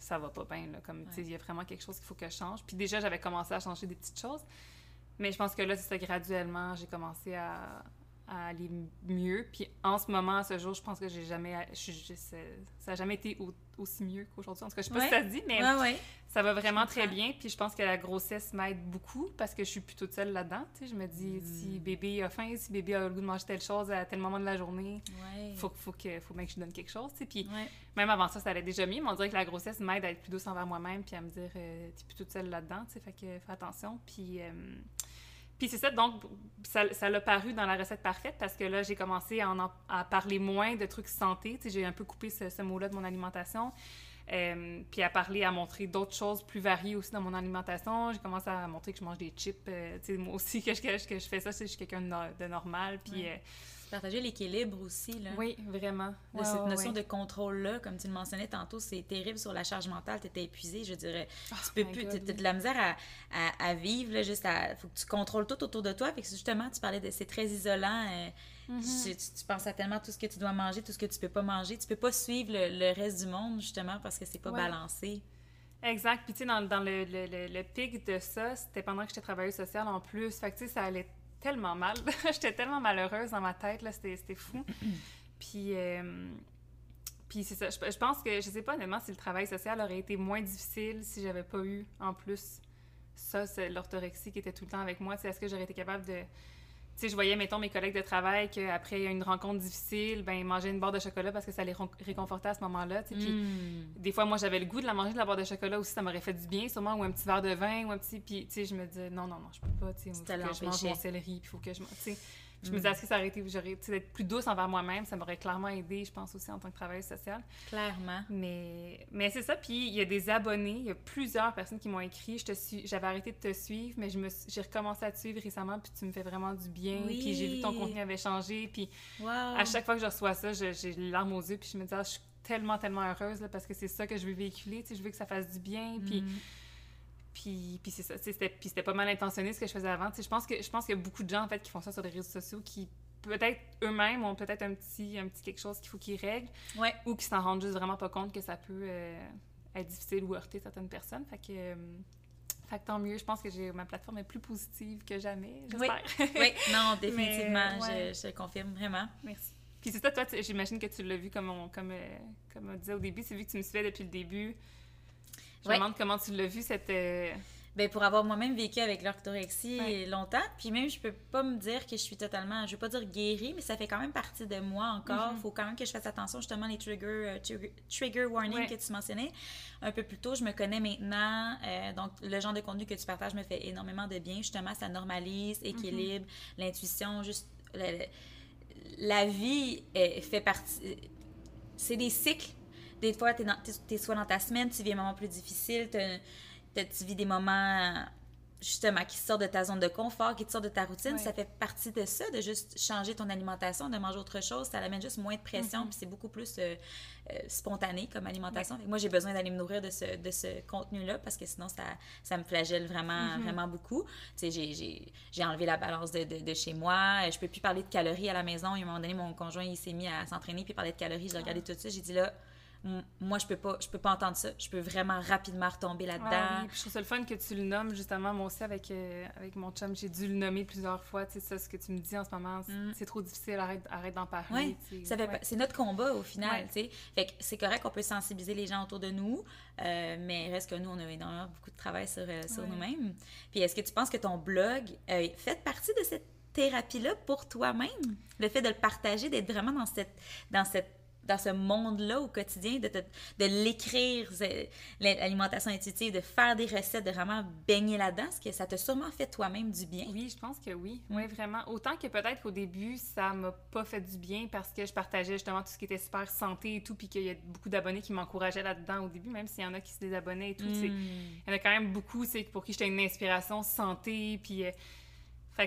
ça va pas bien. Là, comme, il y a vraiment quelque chose qu'il faut que je change. Puis déjà, j'avais commencé à changer des petites choses. Mais je pense que là, c'est ça, graduellement, j'ai commencé à, aller mieux. Puis en ce moment, à ce jour, je pense que j'ai jamais... ça n'a jamais été aussi mieux qu'aujourd'hui. En tout cas, je sais pas si ça se dit, mais ça va vraiment très bien. Puis je pense que la grossesse m'aide beaucoup parce que je suis plutôt seule là-dedans. Je me dis, si mm. bébé a faim, si bébé a le goût de manger telle chose à tel moment de la journée, il faut, faut, que, faut bien que je donne quelque chose. Puis même avant ça, ça allait déjà mieux. Mais on dirait que la grossesse m'aide à être plus douce envers moi-même puis à me dire, euh, tu es plutôt seule là-dedans. Fait que fais attention. Puis... Euh, puis c'est ça, donc ça l'a paru dans la recette parfaite parce que là, j'ai commencé à, en, à parler moins de trucs santé. J'ai un peu coupé ce, mot-là de mon alimentation. Euh, puis à parler, à montrer d'autres choses plus variées aussi dans mon alimentation. J'ai commencé à montrer que je mange des chips. Euh, sais, moi aussi, que je, que je fais ça, je suis quelqu'un de, normal. Puis euh, Partager l'équilibre aussi, là. Oui, vraiment. De cette notion de contrôle-là, comme tu le mentionnais tantôt, c'est terrible sur la charge mentale. Tu étais épuisé, je dirais. Oh tu peux plus, tu as de la misère à, à, vivre, là, juste à. faut que tu contrôles tout autour de toi. Fait que justement, tu parlais de. C'est très isolant. Euh, mm-hmm. tu, penses à tellement tout ce que tu dois manger, tout ce que tu peux pas manger. Tu peux pas suivre le, reste du monde, justement, parce que c'est pas balancé. Exact. Puis, tu sais, dans, dans le, le, le, pic de ça, c'était pendant que j'étais travailleuse sociale en plus. Fait que, tu sais, ça allait tellement mal. J'étais tellement malheureuse dans ma tête, là, c'était fou. puis, euh, puis c'est ça. Je, pense que, je sais pas honnêtement si le travail social aurait été moins difficile si j'avais pas eu, en plus, ça, c'est l'orthorexie qui était tout le temps avec moi. Est-ce que j'aurais été capable de sais, je voyais, mettons, mes collègues de travail qu'après une rencontre difficile, ben manger une barre de chocolat parce que ça les réconfortait à ce moment-là. Puis hmm. des fois, moi, j'avais le goût de la manger de la barre de chocolat aussi, ça m'aurait fait du bien, sûrement, ou un petit verre de vin, ou un petit. Puis, tu sais, je me disais, non, non, non, je peux pas, tu sais, je mange mon céleri, puis il faut que je. Tu sais, je me disais, est-ce que ça aurait été, j'aurais, d'être plus douce envers moi-même, ça m'aurait clairement aidé, je pense aussi en tant que travailleuse sociale. Clairement. Mais, mais c'est ça. Puis il y a des abonnés, il y a plusieurs personnes qui m'ont écrit, je te suis, j'avais arrêté de te suivre, mais je me, j'ai recommencé à te suivre récemment, puis tu me fais vraiment du bien. Puis j'ai vu que ton contenu avait changé, puis à chaque fois que je reçois ça, j'ai les larmes aux yeux, puis je me dis, ah, je suis tellement, tellement heureuse là, parce que c'est ça que je veux véhiculer, tu sais, je veux que ça fasse du bien, puis. Mm. Puis, puis c'est ça, c'était pas mal intentionné ce que je faisais avant. Je pense que je pense qu'il y a beaucoup de gens en fait qui font ça sur les réseaux sociaux qui peut-être eux-mêmes ont peut-être un petit, un petit quelque chose qu'il faut qu'ils règlent ouais. ou qui s'en rendent juste vraiment pas compte que ça peut euh, être difficile ou heurter certaines personnes. Fait que, euh, fait que tant mieux. Je pense que j'ai ma plateforme est plus positive que jamais, j'espère. Oui. oui, non, définitivement, je, je, confirme vraiment. Merci. Puis c'est ça, toi, j'imagine que tu l'as vu comme on, comme, euh, comme on disait au début, c'est vu que tu me suivais depuis le début. Je me demande comment tu l'as vu, cette... Ben, pour avoir moi-même vécu avec l'orthorexie longtemps, puis même je peux pas me dire que je suis totalement, je veux pas dire guérie, mais ça fait quand même partie de moi encore. Il mhm. faut quand même que je fasse attention justement les trigger, euh, trigger, warnings que tu mentionnais un peu plus tôt. Je me connais maintenant, euh, donc le genre de contenu que tu partages me fait énormément de bien. Justement, ça normalise, équilibre, mhm. l'intuition, juste la vie fait partie. C'est des cycles. Des fois, tu es, es, soit dans ta semaine, tu vis un moment plus difficile, tu vis des moments justement qui sortent de ta zone de confort, qui te sortent de ta routine, ça fait partie de ça, de juste changer ton alimentation, de manger autre chose, ça amène juste moins de pression, mm-hmm. puis c'est beaucoup plus euh, euh, spontané comme alimentation. Moi, j'ai besoin d'aller me nourrir de ce, de ce contenu-là parce que sinon, ça, ça me flagelle vraiment, mm-hmm. vraiment beaucoup. Tu sais, j'ai enlevé la balance de, de, chez moi, je peux plus parler de calories à la maison. À un moment donné, mon conjoint, il s'est mis à s'entraîner puis parler de calories, j'ai regardé ah. tout ça, j'ai dit là, moi, je peux pas, je peux pas entendre ça. Je peux vraiment rapidement retomber là-dedans. Ah je trouve ça le fun que tu le nommes, justement. Moi aussi, avec, euh, avec mon chum, j'ai dû le nommer plusieurs fois. Tu sais, ça, ce que tu me dis en ce moment, c'est mm. trop difficile, arrête, arrête d'en parler. ça c'est notre combat au final, tu sais. Fait que c'est correct qu'on peut sensibiliser les gens autour de nous, euh, mais reste que nous, on a énormément beaucoup de travail sur, euh, sur nous-mêmes. Puis est-ce que tu penses que ton blog fait partie de cette thérapie-là pour toi-même? Le fait de le partager, d'être vraiment dans cette, dans cette dans ce monde-là au quotidien, de, de l'écrire, l'alimentation intuitive, de faire des recettes, de vraiment baigner là-dedans, est-ce que ça t'a sûrement fait toi-même du bien? Oui, je pense que oui. Oui, vraiment. Autant que peut-être qu'au début, ça m'a pas fait du bien parce que je partageais justement tout ce qui était super santé et tout, puis qu'il y a beaucoup d'abonnés qui m'encourageaient là-dedans au début, même s'il y en a qui se désabonnaient et tout. Hmm. Il y en a quand même beaucoup pour qui j'étais une inspiration santé, puis... Euh,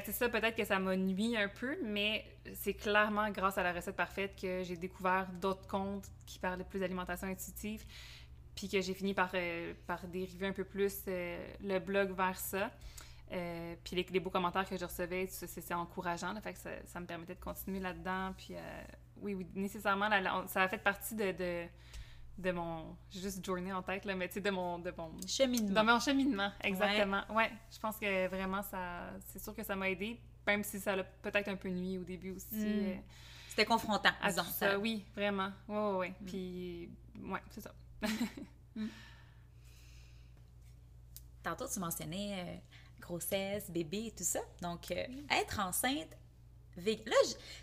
c'est ça, peut-être que ça m'a nuit un peu, mais c'est clairement grâce à la recette parfaite que j'ai découvert d'autres comptes qui parlaient plus d'alimentation intuitive, puis que j'ai fini par, euh, dériver un peu plus euh, le blog vers ça. Euh, puis les, beaux commentaires que je recevais, c'est encourageant, ça, me permettait de continuer là-dedans. Puis oui, nécessairement, ça a fait partie de mon juste journée en tête là mais tu sais de mon de mon cheminement de mon cheminement exactement ouais, je pense que vraiment ça c'est sûr que ça m'a aidé même si ça l'a peut-être un peu nuit au début aussi hmm. euh, c'était confrontant disons ça, oui vraiment ouais ouais, ouais. Hmm. puis ouais c'est ça hmm. tantôt tu mentionnais euh, grossesse bébé et tout ça donc euh, être enceinte Là,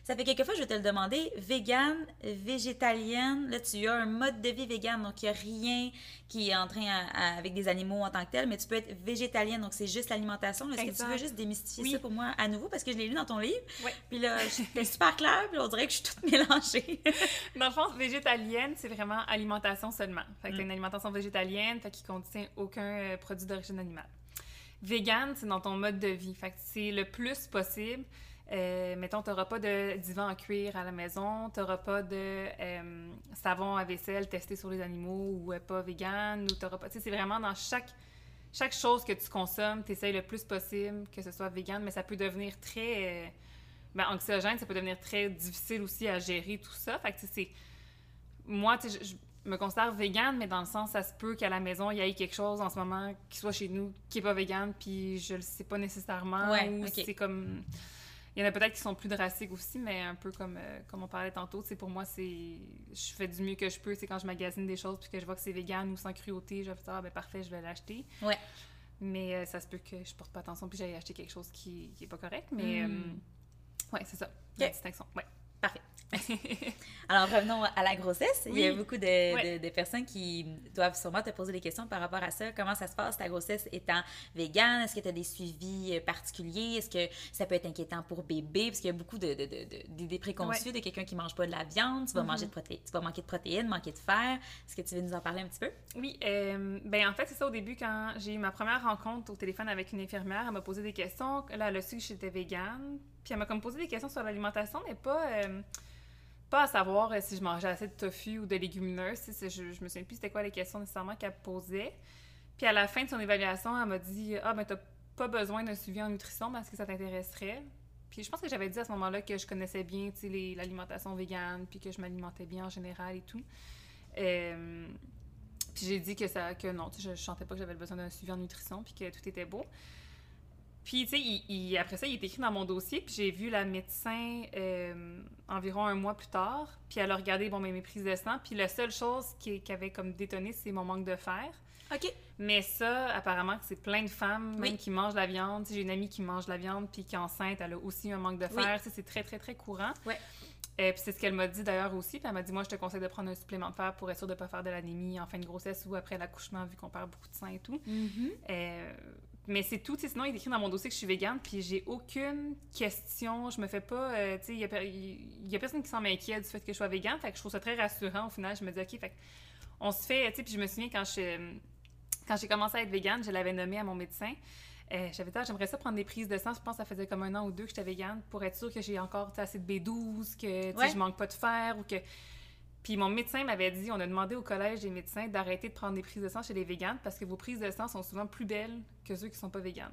ça fait quelques fois je vais te le demander. Végane, végétalienne, là, tu as un mode de vie végane, donc il n'y a rien qui est en train avec des animaux en tant que tel, mais tu peux être végétalienne, donc c'est juste l'alimentation. Est-ce que tu veux juste démystifier ça pour moi à nouveau? Parce que je l'ai lu dans ton livre. Oui. Puis là, c'était super clair, puis on dirait que je suis toute mélangée. dans le fond, végétalienne, c'est vraiment alimentation seulement. Fait que mm. une alimentation végétalienne, fait qui contient aucun euh, produit d'origine animale. Végane, c'est dans ton mode de vie. C'est le plus possible euh, mettons, tu n'auras pas de divan en cuir à la maison, tu n'auras pas de euh, savon à vaisselle testé sur les animaux ou euh, pas vegan, ou t'auras pas... C'est vraiment dans chaque, chaque chose que tu consommes, tu essayes le plus possible que ce soit vegan, mais ça peut devenir très... ben, anxiogène, ça peut devenir très difficile aussi à gérer tout ça. Fait que. Moi, tu me considère vegan, mais dans le sens, ça se peut qu'à la maison, il y ait quelque chose en ce moment qui soit chez nous qui n'est pas vegan, puis je le sais pas nécessairement. ou c'est comme il y en a peut-être qui sont plus drastiques aussi, mais un peu comme, euh, comme on parlait tantôt, c'est pour moi, c'est je fais du mieux que je peux. C'est quand je magasine des choses puis que je vois que c'est vegan ou sans cruauté, je vais dire, ah, ben parfait, je vais l'acheter. Ouais. Mais euh, ça se peut que je porte pas attention puis j'aille acheter quelque chose qui, qui est pas correct. Mais hmm. euh, ouais, c'est ça. La distinction. Ouais. Parfait. Alors, revenons à la grossesse. Il y a beaucoup de, personnes qui doivent sûrement te poser des questions par rapport à ça. Comment ça se passe, ta grossesse étant végane? Est-ce que tu as des suivis euh, particuliers? Est-ce que ça peut être inquiétant pour bébé? Parce qu'il y a beaucoup d'idées préconçues de quelqu'un qui ne mange pas de la viande. Tu vas, manger de mm-hmm. tu vas manquer de protéines, manquer de fer. Est-ce que tu veux nous en parler un petit peu? Oui. Euh, ben en fait, c'est ça au début, quand j'ai eu ma première rencontre au téléphone avec une infirmière, elle m'a posé des questions. Là, elle a su que j'étais végane. Puis elle m'a comme posé des questions sur l'alimentation, mais pas... Euh, pas à savoir euh, si je mangeais assez de tofu ou de légumineuses. Je, je me souviens plus c'était quoi les questions nécessairement qu'elle posait. Puis à la fin de son évaluation, elle m'a dit Ah, ben, t'as pas besoin d'un suivi en nutrition parce que ça t'intéresserait. Puis je pense que j'avais dit à ce moment-là que je connaissais bien l'alimentation végane, puis que je m'alimentais bien en général et tout. Euh, puis j'ai dit que ça que non, je, je sentais pas que j'avais besoin d'un suivi en nutrition, puis que tout était beau. Puis, tu sais, après ça, il est écrit dans mon dossier, puis j'ai vu la médecin euh, environ un mois plus tard, puis elle a regardé, bon, mes, prises de sang, puis la seule chose qui, qui avait comme détonné, c'est mon manque de fer. OK. Mais ça, apparemment, c'est plein de femmes, même qui mangent la viande. J'ai une amie qui mange la viande, puis qui est enceinte, elle a aussi un manque de fer. C'est très, très, très courant. Ouais. Et puis c'est ce qu'elle m'a dit d'ailleurs aussi. Puis elle m'a dit, moi, je te conseille de prendre un supplément de fer pour être sûr de ne pas faire de l'anémie en fin de grossesse ou après l'accouchement, vu qu'on perd beaucoup de sang et tout. Mm-hmm. Euh, mais c'est tout. Sinon, il est écrit dans mon dossier que je suis végane, puis j'ai aucune question. Je me fais pas. Euh, tu sais, il y, a, personne qui s'en m'inquiète du fait que je sois végane. Fait que je trouve ça très rassurant au final. Je me dis, OK, fait on se fait. Tu sais, puis je me souviens quand je quand j'ai commencé à être végane, je l'avais nommé à mon médecin. Euh, j'avais dit, ah, j'aimerais ça prendre des prises de sang. Je pense que ça faisait comme un an ou deux que j'étais végane pour être sûre que j'ai encore assez de B12, que je manque pas de fer ou que. Puis mon médecin m'avait dit, on a demandé au collège des médecins d'arrêter de prendre des prises de sang chez les véganes parce que vos prises de sang sont souvent plus belles que ceux qui sont pas véganes.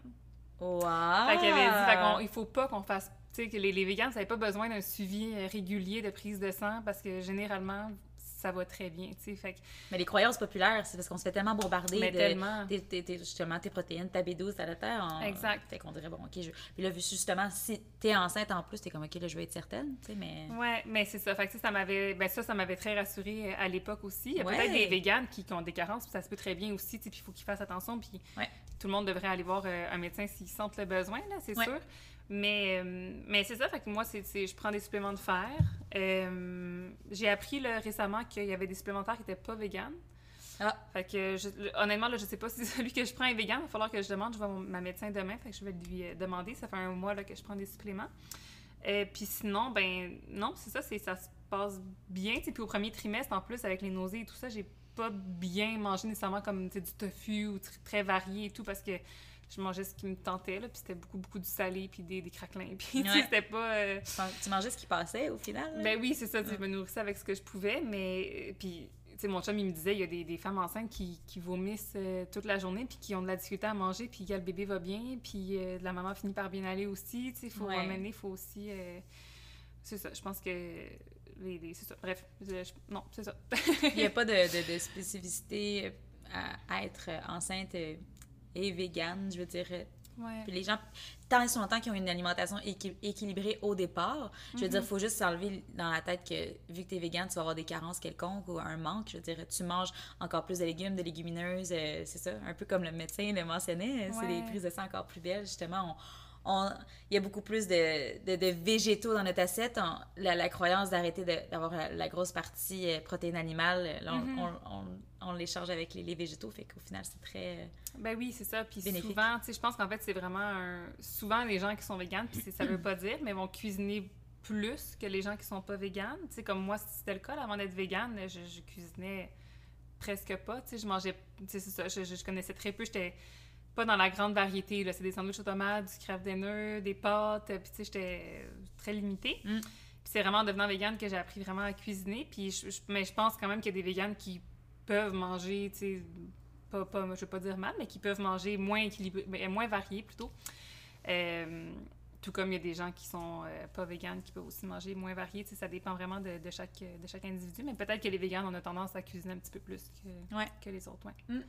Wow! Fait qu'il avait dit, il faut pas qu'on fasse, tu sais, que les, les véganes, ça n'avait pas besoin d'un suivi euh, régulier de prise de sang parce que généralement, ça va très bien, tu sais. Fait que- Mais les croyances populaires, c'est parce qu'on se fait tellement bombarder Mais de tellement. tes- justement tes protéines, ta B12, ta terre. On... Exact. Fait qu'on dirait, bon, OK, je... Puis là, justement, si t'es enceinte en plus, t'es comme, OK, là, je vais être certaine, tu sais, mais... Ouais, mais c'est ça. Fait que, ça m'avait, ben ça, ça m'avait très rassurée à l'époque aussi. Il y a Ouais. peut-être des véganes qui, qui ont des carences, puis ça se peut très bien aussi, tu sais, puis il faut qu'ils fassent attention, puis Ouais. tout le monde devrait aller voir euh, un médecin s'ils sentent le besoin, là, c'est Ouais. sûr. Mais, euh, mais c'est ça, fait que moi, c'est, je prends des suppléments de fer. Euh, j'ai appris là, récemment qu'il y avait des supplémentaires qui n'étaient pas véganes. Ah. Fait que, je- honnêtement, là, je sais pas si celui que je prends est vegan. Il va falloir que je demande. Je vois mon- ma médecin demain, fait que je vais lui euh, demander. Ça fait un mois là, que je prends des suppléments. Euh, puis sinon, ben non, c'est ça, c'est ça se passe bien. Puis au premier trimestre, en plus, avec les nausées et tout ça, j'ai pas bien mangé nécessairement comme du tofu ou tr- très varié et tout parce que je mangeais ce qui me tentait, là, puis c'était beaucoup, beaucoup du salé, puis des, des craquelins, puis Ouais. c'était pas... euh, Tu man- Tu mangeais ce qui passait, au final? là? ben oui, c'est ça, je me nourrissais avec ce que je pouvais, mais... euh, Puis, tu sais, mon chum, il me disait, il y a des, des femmes enceintes qui, qui vomissent euh, toute la journée, puis qui ont de la difficulté à manger, puis le bébé va bien, puis euh, la maman finit par bien aller aussi, tu sais, il faut Ouais. ramener, il faut aussi... c'est ça, je pense que... Les, les- c'est ça, bref, je- non, c'est ça. Il n'y a pas de, de- de spécificité à être enceinte et végane, je veux dire. ouais. Puis les gens, tant et longtemps qu'ils ont une alimentation équi- équilibrée au départ, je veux dire, il faut juste s'enlever dans la tête que vu que tu es végane, tu vas avoir des carences quelconques ou un manque. Je veux dire, tu manges encore plus de légumes, de légumineuses, euh, c'est ça, un peu comme le médecin le mentionnait, c'est des prises de sang encore plus belles, justement. On, on- il y a beaucoup plus de, de- de végétaux dans notre assiette. On- la, la croyance d'arrêter d'avoir la, la grosse partie euh, protéines animales, là, on, Mhm. on, on- l'échange avec les, les végétaux, fait qu'au final, c'est très... euh, Ben oui, c'est ça. Puis Bénéfique. souvent, je pense qu'en fait, c'est vraiment un... Souvent, les gens qui sont véganes, puis ça veut pas dire, mais vont cuisiner plus que les gens qui sont pas véganes. Tu sais, comme moi, c'était le cas, là, avant d'être végane, je, je cuisinais presque pas. Tu sais, je mangeais... Tu sais, c'est ça, je, je- je connaissais très peu. J'étais pas dans la grande variété, là. C'est des sandwichs aux tomates, du craft dinner, des pâtes, puis tu sais, j'étais très limitée. Mm. Puis c'est vraiment en devenant végane que j'ai appris vraiment à cuisiner. Puis je, je- mais je pense quand même qu'il y a des véganes qui peuvent manger, tu sais, pas, pas, je veux pas dire mal, mais qui peuvent manger moins équilibré, ben, moins varié plutôt. Euh, tout comme il y a des gens qui sont euh, pas véganes qui peuvent aussi manger moins varié, tu sais, ça dépend vraiment de, de chaque, de chaque individu. Mais peut-être que les véganes, on a tendance à cuisiner un petit peu plus que, Ouais. que les autres, ouais. Mm.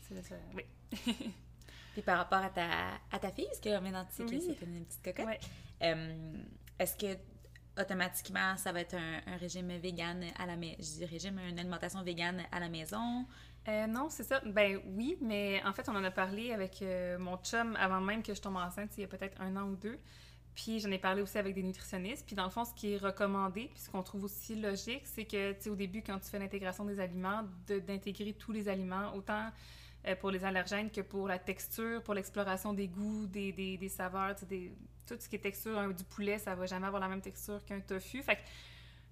C'est oui. Puis par rapport à ta, à ta fille, parce que maintenant tu sais que Oui. c'est une petite cocotte, Ouais. euh, est-ce que automatiquement ça va être un, un régime vegan à la maison, je dis régime, une alimentation végane à la maison? Euh, non, c'est ça. Ben oui, mais en fait, on en a parlé avec euh, mon chum avant même que je tombe enceinte, il y a peut-être un an ou deux. Puis j'en ai parlé aussi avec des nutritionnistes. Puis dans le fond, ce qui est recommandé, puis ce qu'on trouve aussi logique, c'est que, tu sais, au début, quand tu fais l'intégration des aliments, d'intégrer tous les aliments, autant euh, pour les allergènes que pour la texture, pour l'exploration des goûts, des, des, des saveurs, des, tout ce qui est texture, hein, du poulet, ça va jamais avoir la même texture qu'un tofu. Fait que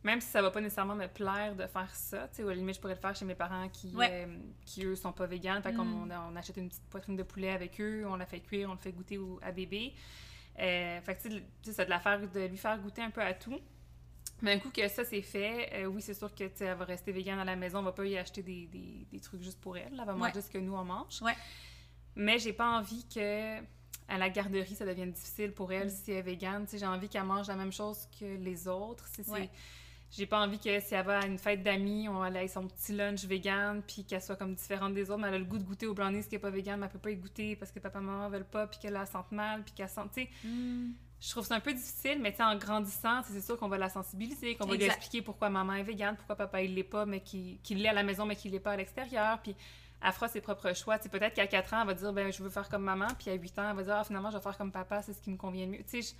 même si ça va pas nécessairement me plaire de faire ça, tu sais, à la limite, je pourrais le faire chez mes parents qui, Ouais. euh, qui eux, sont pas véganes. Fait qu'on Mm. on, on achète une petite poitrine de poulet avec eux, on la fait cuire, on le fait goûter au- à bébé. Euh, fait que, tu sais, ça, de, la faire, de lui faire goûter un peu à tout. Mais un coup que ça c'est fait, euh, oui, c'est sûr que elle va rester végane à la maison, on va pas y acheter des, des, des trucs juste pour elle. Elle va Ouais. manger ce que nous on mange. Ouais. Mais j'ai pas envie que à la garderie ça devienne difficile pour elle Mm. si elle est végane. J'ai envie qu'elle mange la même chose que les autres. Si Ouais. J'ai pas envie que si elle va à une fête d'amis, on elle ait son petit lunch vegan, puis qu'elle soit comme différente des autres, mais elle a le goût de goûter au brownies qui est pas vegan, mais elle peut pas y goûter parce que papa et maman veulent pas, puis qu'elle la sente mal, puis qu'elle sent, tu sais, je trouve ça un peu difficile, mais tu sais, en grandissant, c'est sûr qu'on va la sensibiliser, qu'on va lui expliquer pourquoi maman est végane, pourquoi papa il l'est pas, mais qu'il l'est à la maison, mais qu'il l'est pas à l'extérieur, puis elle fera ses propres choix. Peut-être qu'à 4 ans, elle va dire, ben je veux faire comme maman, puis à 8 ans, elle va dire, ah, finalement, je vais faire comme papa, c'est ce qui me convient mieux. Tu sais, je-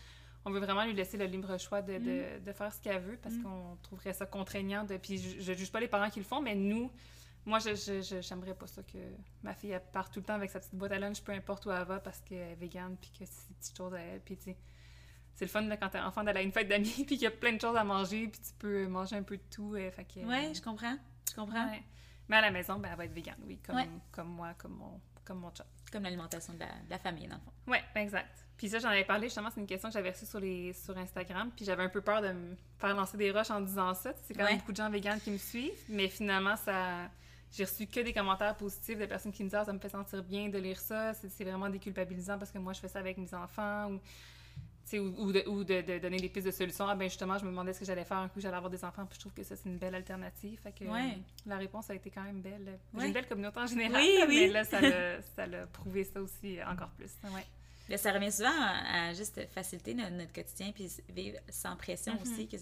on veut vraiment lui laisser le libre choix de, de, de faire ce qu'elle veut, parce Mm. qu'on trouverait ça contraignant. De, puis je, je juge pas les parents qui le font, mais nous, moi, je, j'aimerais pas ça que ma fille elle parte tout le temps avec sa petite boîte à lunch, peu importe où elle va, parce qu'elle est végane, puis que c'est des petites choses à elle. Puis, tu sais, c'est le fun là, quand t'es enfant d'aller à une fête d'amis, puis qu'il y a plein de choses à manger, puis tu peux manger un peu de tout. euh, fait que, Ouais, je comprends. Je comprends. ouais. Mais à la maison, ben, elle va être végane, oui, comme, Ouais. comme moi, comme mon, comme mon chum. Comme l'alimentation de la, de la famille, dans le fond. Ouais, exact. Puis ça, j'en avais parlé justement, c'est une question que j'avais reçue sur, les, sur Instagram, puis j'avais un peu peur de me faire lancer des roches en disant ça. C'est quand même Ouais. beaucoup de gens véganes qui me suivent, mais finalement, ça... J'ai reçu que des commentaires positifs de personnes qui me disent Ah, ça me fait sentir bien de lire ça, c'est c'est vraiment déculpabilisant parce que moi je fais ça avec mes enfants ou tu ou, de, ou de, donner des pistes de solutions. Ah, ben justement, je me demandais ce que j'allais faire un coup, j'allais avoir des enfants, puis je trouve que ça, c'est une belle alternative. Fait que la réponse a été quand même belle. J'ai une belle communauté en général, oui, mais là, ça l'a prouvé ça aussi encore plus. Ouais. ça revient souvent à, juste faciliter notre, quotidien, puis vivre sans pression mm-hmm. aussi. Que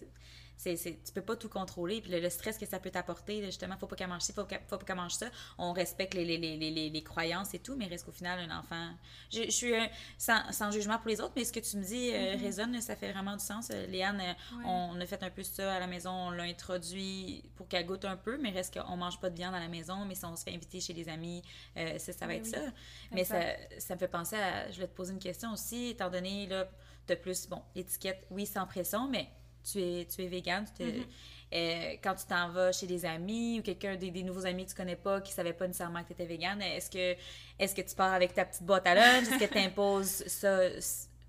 c'est, c'est, tu peux pas tout contrôler. Puis le, stress que ça peut t'apporter, justement, faut pas qu'elle mange ci, faut, faut pas qu'elle mange ça. On respecte les, les, les, les, croyances et tout, mais reste qu'au final, un enfant. Je, je suis sans, sans, jugement pour les autres, mais ce que tu me dis euh, mm-hmm. résonne, ça fait vraiment du sens. Euh, Léane, euh, on, a fait un peu ça à la maison, on l'a introduit pour qu'elle goûte un peu, mais reste qu'on mange pas de viande à la maison, mais si on se fait inviter chez des amis, ça, ça va être ça. Mais ça, ça me fait penser à. Je vais te poser une question aussi, étant donné, là, de plus, bon, l'étiquette, oui, sans pression, mais tu es, tu es vegan, mm-hmm. euh, quand tu t'en vas chez des amis ou quelqu'un, des, nouveaux amis que tu connais pas, qui ne savaient pas nécessairement que tu étais vegan, est-ce que, est que tu pars avec ta petite boîte à lunch? Est-ce que tu imposes ça,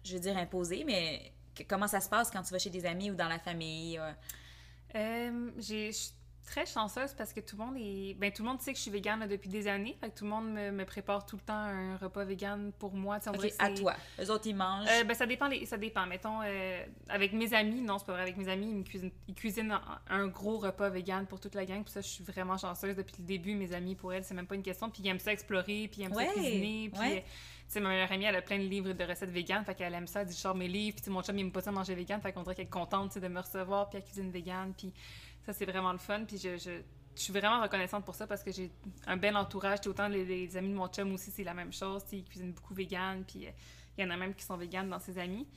je veux dire imposer, mais comment ça se passe quand tu vas chez des amis ou dans la famille? Euh, j'ai très chanceuse parce que tout le monde est. Ben, tout le monde sait que je suis végane depuis des années. Fait que tout le monde me, me, prépare tout le temps un repas végane pour moi. Okay, à toi. Eux autres, ils mangent. Euh, ben, ça dépend. Les... Ça dépend. Mettons, euh, avec mes amis, non, c'est pas vrai. Avec mes amis, ils, cuisinent, ils cuisinent un, gros repas végane pour toute la gang. Puis ça, je suis vraiment chanceuse depuis le début. Mes amis, pour elles, c'est même pas une question. Puis ils aiment ça explorer. Puis ils aiment ça cuisiner. Puis. Euh, tu sais, ma meilleure amie, elle a plein de livres de recettes véganes, fait qu'elle aime ça, elle dit, je mes livres, puis mon chum, il me pas ça manger vegan, fait qu'on dirait qu'elle est contente, de me recevoir, puis elle cuisine végane, puis ça, c'est vraiment le fun, puis je, je je suis vraiment reconnaissante pour ça parce que j'ai un bel entourage. Autant les, amis de mon chum aussi, c'est la même chose. Ils cuisinent beaucoup vegan, puis euh, il y en a même qui sont véganes dans ses amis.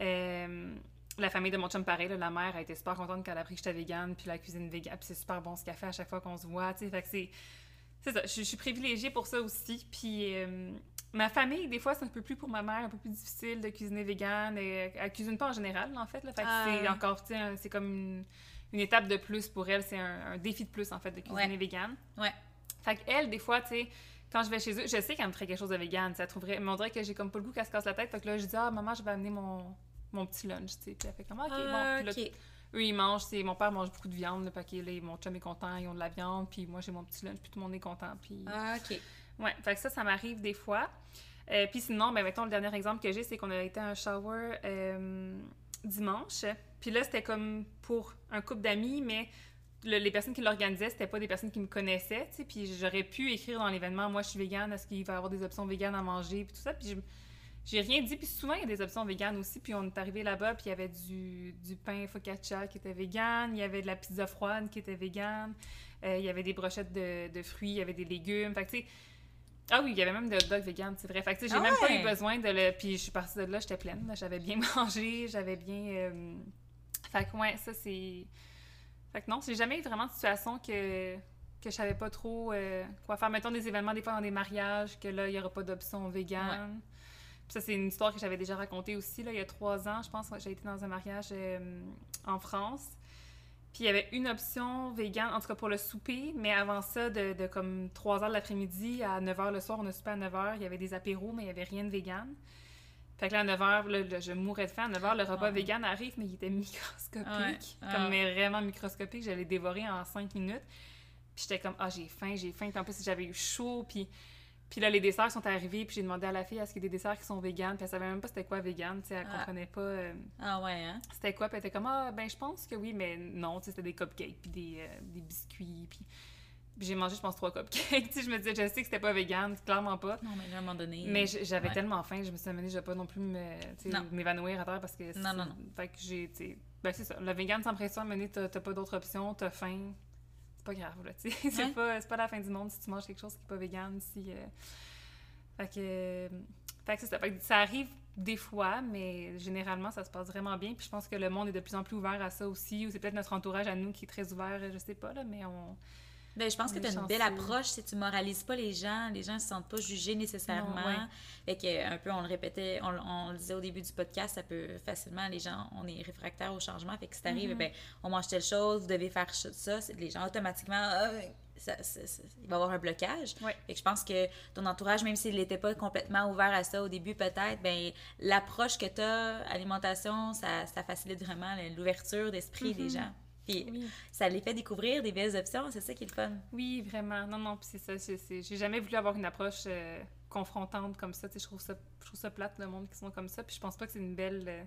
Euh, la famille de mon chum, pareil, la mère a été super contente quand elle a appris que j'étais végane, puis la cuisine végane, puis c'est super bon ce qu'elle fait à chaque fois qu'on se voit, tu sais. Fait que c'est. C'est ça, je, suis privilégiée pour ça aussi. Puis euh, ma famille, des fois, c'est un peu plus pour ma mère, un peu plus difficile de cuisiner vegan. Et, elle cuisine pas en général, en fait. Là, fait que c'est ah. encore, tu sais, c'est comme une une étape de plus pour elle. C'est un, défi de plus, en fait, de cuisiner vegan. Ouais. Fait qu'elle, des fois, tu sais, quand je vais chez eux, je sais qu'elle me ferait quelque chose de vegan. Ça trouverait, mais on dirait que j'ai comme pas le goût qu'elle se casse la tête. Fait que là, je dis, ah, maman, je vais amener mon, mon petit lunch, tu sais. Puis elle fait comme, ah, ok, bon. Ah, là, eux, ils mangent, c'est mon père mange beaucoup de viande, le paquet, là, mon chum est content, ils ont de la viande, puis moi, j'ai mon petit lunch, puis tout le monde est content. Puis... Ah, ok. Ouais, fait que ça, ça m'arrive des fois. Euh, puis sinon, ben, mettons, le dernier exemple que j'ai, c'est qu'on a été à un shower euh, dimanche. Puis là, c'était comme pour un couple d'amis, mais les personnes qui l'organisaient, c'était pas des personnes qui me connaissaient. Puis j'aurais pu écrire dans l'événement, moi, je suis végane, est-ce qu'il va y avoir des options véganes à manger, puis tout ça. Puis j'ai rien dit. Puis souvent, il y a des options véganes aussi. Puis on est arrivé là-bas, puis il y avait du, du pain focaccia qui était vegan, il y avait de la pizza froide qui était végane, euh, il y avait des brochettes de, de, fruits, il y avait des légumes. Fait tu sais, ah oui, il y avait même des hot dogs vegan, c'est vrai. Fait que, j'ai ah même pas eu besoin de le. Puis je suis partie de là, j'étais pleine. J'avais bien mangé, j'avais bien. Euh, fait que, ouais, ça, c'est. Fait que non, j'ai jamais eu vraiment de situation que, que je savais pas trop euh, quoi faire. Mettons des événements, des fois dans des mariages, que là, il y aura pas d'option vegan. Puis ça, c'est une histoire que j'avais déjà racontée aussi, là, il y a trois ans, je pense. J'ai été dans un mariage euh, en France. Puis il y avait une option vegan, en tout cas pour le souper, mais avant ça, de, de comme 3 heures de l'après-midi à 9 h le soir, on a soupé à 9 h, il y avait des apéros, mais il n'y avait rien de vegan. Fait que là, à 9 h, je mourrais de faim. À 9 h, le repas ah. vegan arrive, mais il était microscopique. Comme ah. vraiment microscopique. J'allais dévorer en 5 minutes. Puis j'étais comme, ah, j'ai faim, j'ai faim. Puis en plus, j'avais eu chaud. Puis puis là, les desserts sont arrivés, puis j'ai demandé à la fille, est-ce qu'il y a des desserts qui sont véganes? Puis elle savait même pas c'était quoi vegan, tu sais, elle ah. comprenait pas. Euh, ah ouais, hein? C'était quoi? Puis elle était comme, ah, ben je pense que oui, mais non, tu sais, c'était des cupcakes, puis des, euh, des biscuits, puis... j'ai mangé, je pense, trois cupcakes. tu sais, je me disais, je sais que c'était pas vegan, clairement pas. Non, mais à un moment donné. Mais j'avais tellement faim, je me suis dit, je vais pas non plus m'évanouir à terre parce que. Non, non, non. Fait que j'ai, tu sais. Ben, c'est ça. Le vegan sans pression, à t'as pas d'autre option, t'as faim. C'est pas grave, là, tu sais. c'est pas, pas la fin du monde si tu manges quelque chose qui est pas vegan, si. Euh, fait que, fait que, ça. Fait que ça arrive des fois, mais généralement, ça se passe vraiment bien. Puis je pense que le monde est de plus en plus ouvert à ça aussi, ou c'est peut-être notre entourage à nous qui est très ouvert, je sais pas, là, mais on. Ben, je pense que tu as une belle approche si tu moralises pas les gens, les gens ne se sentent pas jugés nécessairement. Fait que, un peu, on le répétait, on, le disait au début du podcast, ça peut facilement, les gens, on est réfractaires au changement. Fait que si t'arrives, mm ben, on mange telle chose, vous devez faire ça, les gens automatiquement, ah, ça, il va y avoir un blocage. Et je pense que ton entourage, même s'il n'était pas complètement ouvert à ça au début, peut-être, ben l'approche que tu as, alimentation, ça, ça, facilite vraiment l'ouverture d'esprit des mm-hmm. gens. Puis Oui. ça les fait découvrir des belles options, c'est ça qui est le fun. Oui, vraiment. Non, non, puis c'est ça. J'ai jamais voulu avoir une approche euh, confrontante comme ça. Tu sais, je trouve ça, je trouve ça plate, le monde qui sont comme ça. Puis je pense pas que c'est une belle. euh,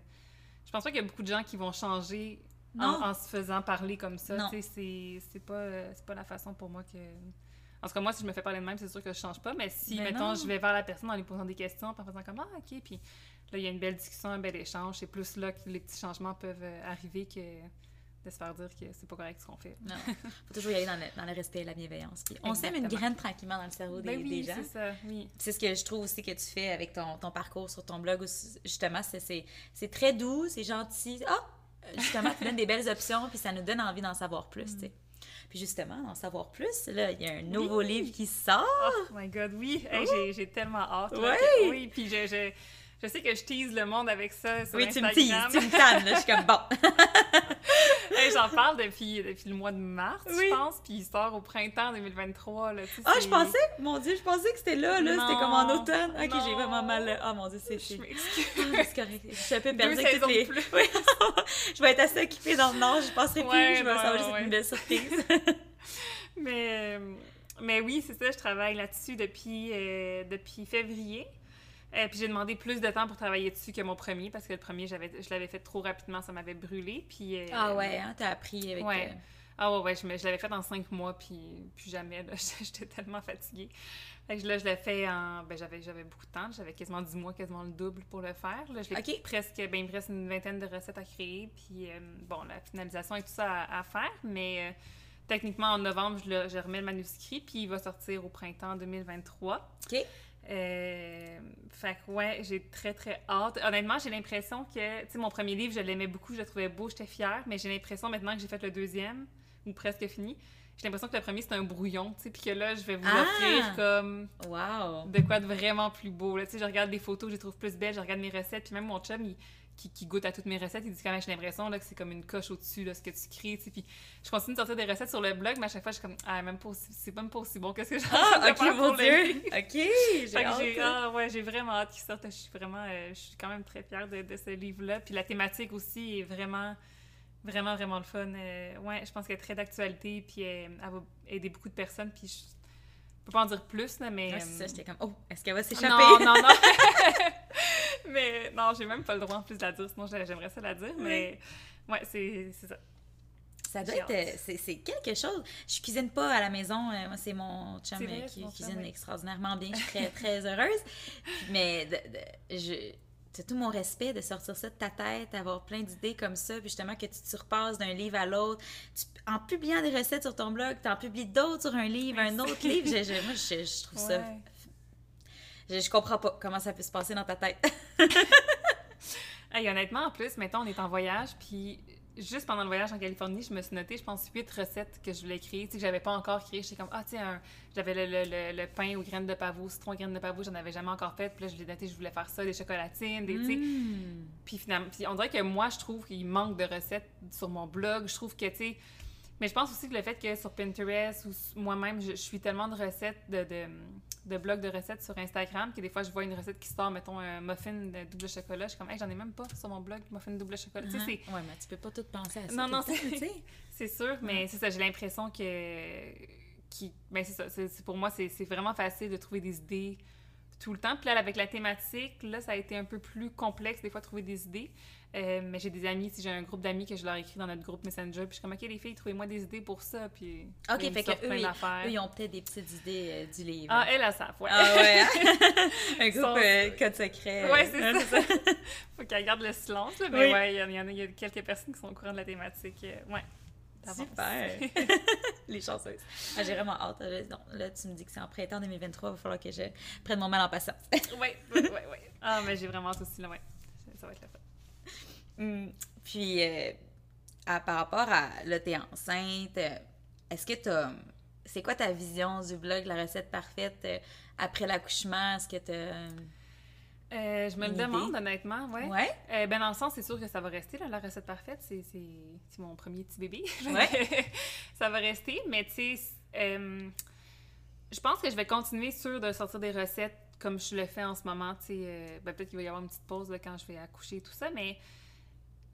Je pense pas qu'il y a beaucoup de gens qui vont changer en, se faisant parler comme ça. Tu sais, c'est- c'est pas, euh, c'est pas la façon pour moi que. En tout cas, moi, si je me fais parler de même, c'est sûr que je change pas. Mais si, Ben mettons, non. je vais vers la personne en lui posant des questions, puis en faisant comme Ah, OK. Puis là, il y a une belle discussion, un bel échange. C'est plus là que les petits changements peuvent arriver que de se faire dire que c'est pas correct ce qu'on fait. Non. Faut toujours y aller dans le, dans le respect et la bienveillance. Puis on sème une graine tranquillement dans le cerveau des, Ben oui, des gens. c'est ça, oui. C'est ce que je trouve aussi que tu fais avec ton, ton parcours sur ton blog. où Justement, c'est- très doux, c'est gentil. Ah! Justement, tu donnes des belles options, puis ça nous donne envie d'en savoir plus, sais. Puis justement, d'en savoir plus, là, il y a un nouveau livre qui sort. Oh my god, oui! Hey, j'ai- J'ai tellement hâte. là, que- oui, puis je, je, je sais que je tease le monde avec ça sur oui, tu me teases, tu me tannes, là. Je suis comme, bon. Hey, J'en parle depuis, depuis le mois de mars, Oui. je pense, puis il sort au printemps 2023. Là, tu sais, Ah, je pensais, mon Dieu, je pensais que c'était là, là. C'était comme en automne. Ok, j'ai vraiment mal. Ah, mon Dieu, c'est. Je m'excuse. Ah, c'est correct. Je suis un peu Deux perdue avec saisons toutes les... de plus. Oui, je vais être assez occupée dans le Nord, je passerai plus. Ouais, je vais va juste une belle surprise. Mais, euh, mais oui, c'est ça, je travaille là-dessus depuis, euh, depuis février. Euh, puis j'ai demandé plus de temps pour travailler dessus que mon premier, parce que le premier, j'avais, je l'avais fait trop rapidement, ça m'avait brûlé. Puis, euh, ah ouais, hein, t'as appris avec... Ouais. euh, Ah ouais, ouais, je, je l'avais fait en cinq mois, puis plus jamais, j'étais tellement fatiguée. Fait que là, je l'ai fait en... Ben, j'avais, j'avais beaucoup de temps, j'avais quasiment 10 mois, quasiment le double pour le faire. Là, je l'ai Ok. presque, ben, il me reste une vingtaine de recettes à créer, puis euh, bon, la finalisation et tout ça à, à faire, mais euh, techniquement, en novembre, je, le- je remets le manuscrit, puis il va sortir au printemps 2023. OK. Euh, fait que ouais, j'ai très très hâte. Honnêtement, j'ai l'impression que, tu sais, mon premier livre, je l'aimais beaucoup, je le trouvais beau, j'étais fière, mais j'ai l'impression maintenant que j'ai fait le deuxième, ou presque fini, j'ai l'impression que le premier c'était un brouillon, tu sais, puis que là, je vais vous Ah! offrir comme Wow! de quoi de vraiment plus beau. Là. Tu sais, je regarde les photos, je les trouve plus belles, je regarde mes recettes, puis même mon chum, il- qui, qui goûte à toutes mes recettes, il dit quand même, j'ai l'impression là, que c'est comme une coche au-dessus, là, ce que tu crées, tu sais. Puis je continue de sortir des recettes sur le blog, mais à chaque fois, je suis comme, ah, même pas aussi- c'est même pas aussi bon que ce que j'ai Ah, ok, mon Dieu! Ok, j'ai hâte. j'ai, ah ouais, j'ai vraiment hâte qu'il sorte. Je suis vraiment, euh, je suis quand même très fière de, de ce livre-là. Puis la thématique aussi est vraiment, vraiment, vraiment le fun. Euh, ouais, je pense qu'elle est très d'actualité, puis euh, elle va aider beaucoup de personnes. Puis je peux pas en dire plus, là, mais... Ouais, c'est ça, euh, j'étais comme, oh, est-ce qu'elle va s'échapper? non, non, non. mais non, j'ai même pas le droit en plus de la dire, sinon j'a- j'aimerais ça la dire. Mais ouais, c'est ça. Ça doit être. euh, C'est quelque chose. Je cuisine pas à la maison. euh, Moi, c'est mon chum vrai, qui chum, cuisine extraordinairement bien. Je suis très, très heureuse. Mais de, de- je. C'est tout mon respect de sortir ça de ta tête, avoir plein d'idées comme ça, puis justement que tu te surpasses d'un livre à l'autre. En publiant des recettes sur ton blog, tu en publies d'autres sur un livre, un autre livre. Je- je- moi, je, je trouve ça. Je, je comprends pas comment ça peut se passer dans ta tête. Hey, honnêtement, en plus, mettons, on est en voyage, puis juste pendant le voyage en Californie, je me suis noté, je pense, huit recettes que je voulais créer, tu sais, que j'avais pas encore créé. J'étais comme, ah, tiens, j'avais le, le, le, le pain aux graines de pavot, citron aux graines de pavot, j'en avais jamais encore fait, puis là, je l'ai noté, je voulais faire ça, des chocolatines, des, tu sais. Mm. Puis finalement, puis on dirait que moi, je trouve qu'il manque de recettes sur mon blog. Je trouve que, tu sais. Mais je pense aussi que le fait que sur Pinterest ou moi-même, je, je suis tellement de recettes, de, de, de blogs de recettes sur Instagram, que des fois, je vois une recette qui sort, mettons, un muffin de double chocolat. Je suis comme, hey, j'en ai même pas sur mon blog, muffin double chocolat. Tu sais, c'est- Ouais, mais tu peux pas tout penser à ça. Non, non, c'est- sûr, mais c'est ça, j'ai l'impression que. Qui, ben c'est ça, c'est- pour moi, c'est, c'est vraiment facile de trouver des idées tout le temps. Puis là, avec la thématique, là, ça a été un peu plus complexe, des fois, de trouver des idées. Euh, mais j'ai des amis, si j'ai un groupe d'amis que je leur écris dans notre groupe Messenger, puis je suis comme, OK, les filles, trouvez-moi des idées pour ça. Puis. Ok, ils fait que eux, ils-. Eux, ils ont peut-être des petites idées euh, du livre. Ah, elles, elles savent, ouais. Ah ouais, hein? Un groupe euh, code secret. Ouais, c'est Hein, ça. Faut qu'elles gardent le silence, là, mais Oui. ouais, il y, en- a, y a quelques personnes qui sont au courant de la thématique. ouais. Super! Les chanceuses. Ah, j'ai vraiment hâte. Là, non, là, tu me dis que c'est en printemps 2023, il va falloir que je prenne mon mal en patience. Oui, oui, oui. Ah, mais j'ai vraiment hâte aussi, là, ouais. Ça va être la fun. Hum, Puis, euh, à- par rapport à là, t'es enceinte, euh, est-ce que t'as. C'est quoi ta vision du blog, la recette parfaite euh, après l'accouchement? Est-ce que t'as. Euh, je me le demande, honnêtement, ouais. Ouais? Euh, ben, dans le sens, c'est sûr que ça va rester, là, la recette parfaite. C'est, mon premier petit bébé. Ouais. ça va rester, mais tu sais, euh, je pense que je vais continuer sur de sortir des recettes comme je le fais en ce moment. Tu sais, ben, peut-être qu'il va y avoir une petite pause là, quand je vais accoucher et tout ça, mais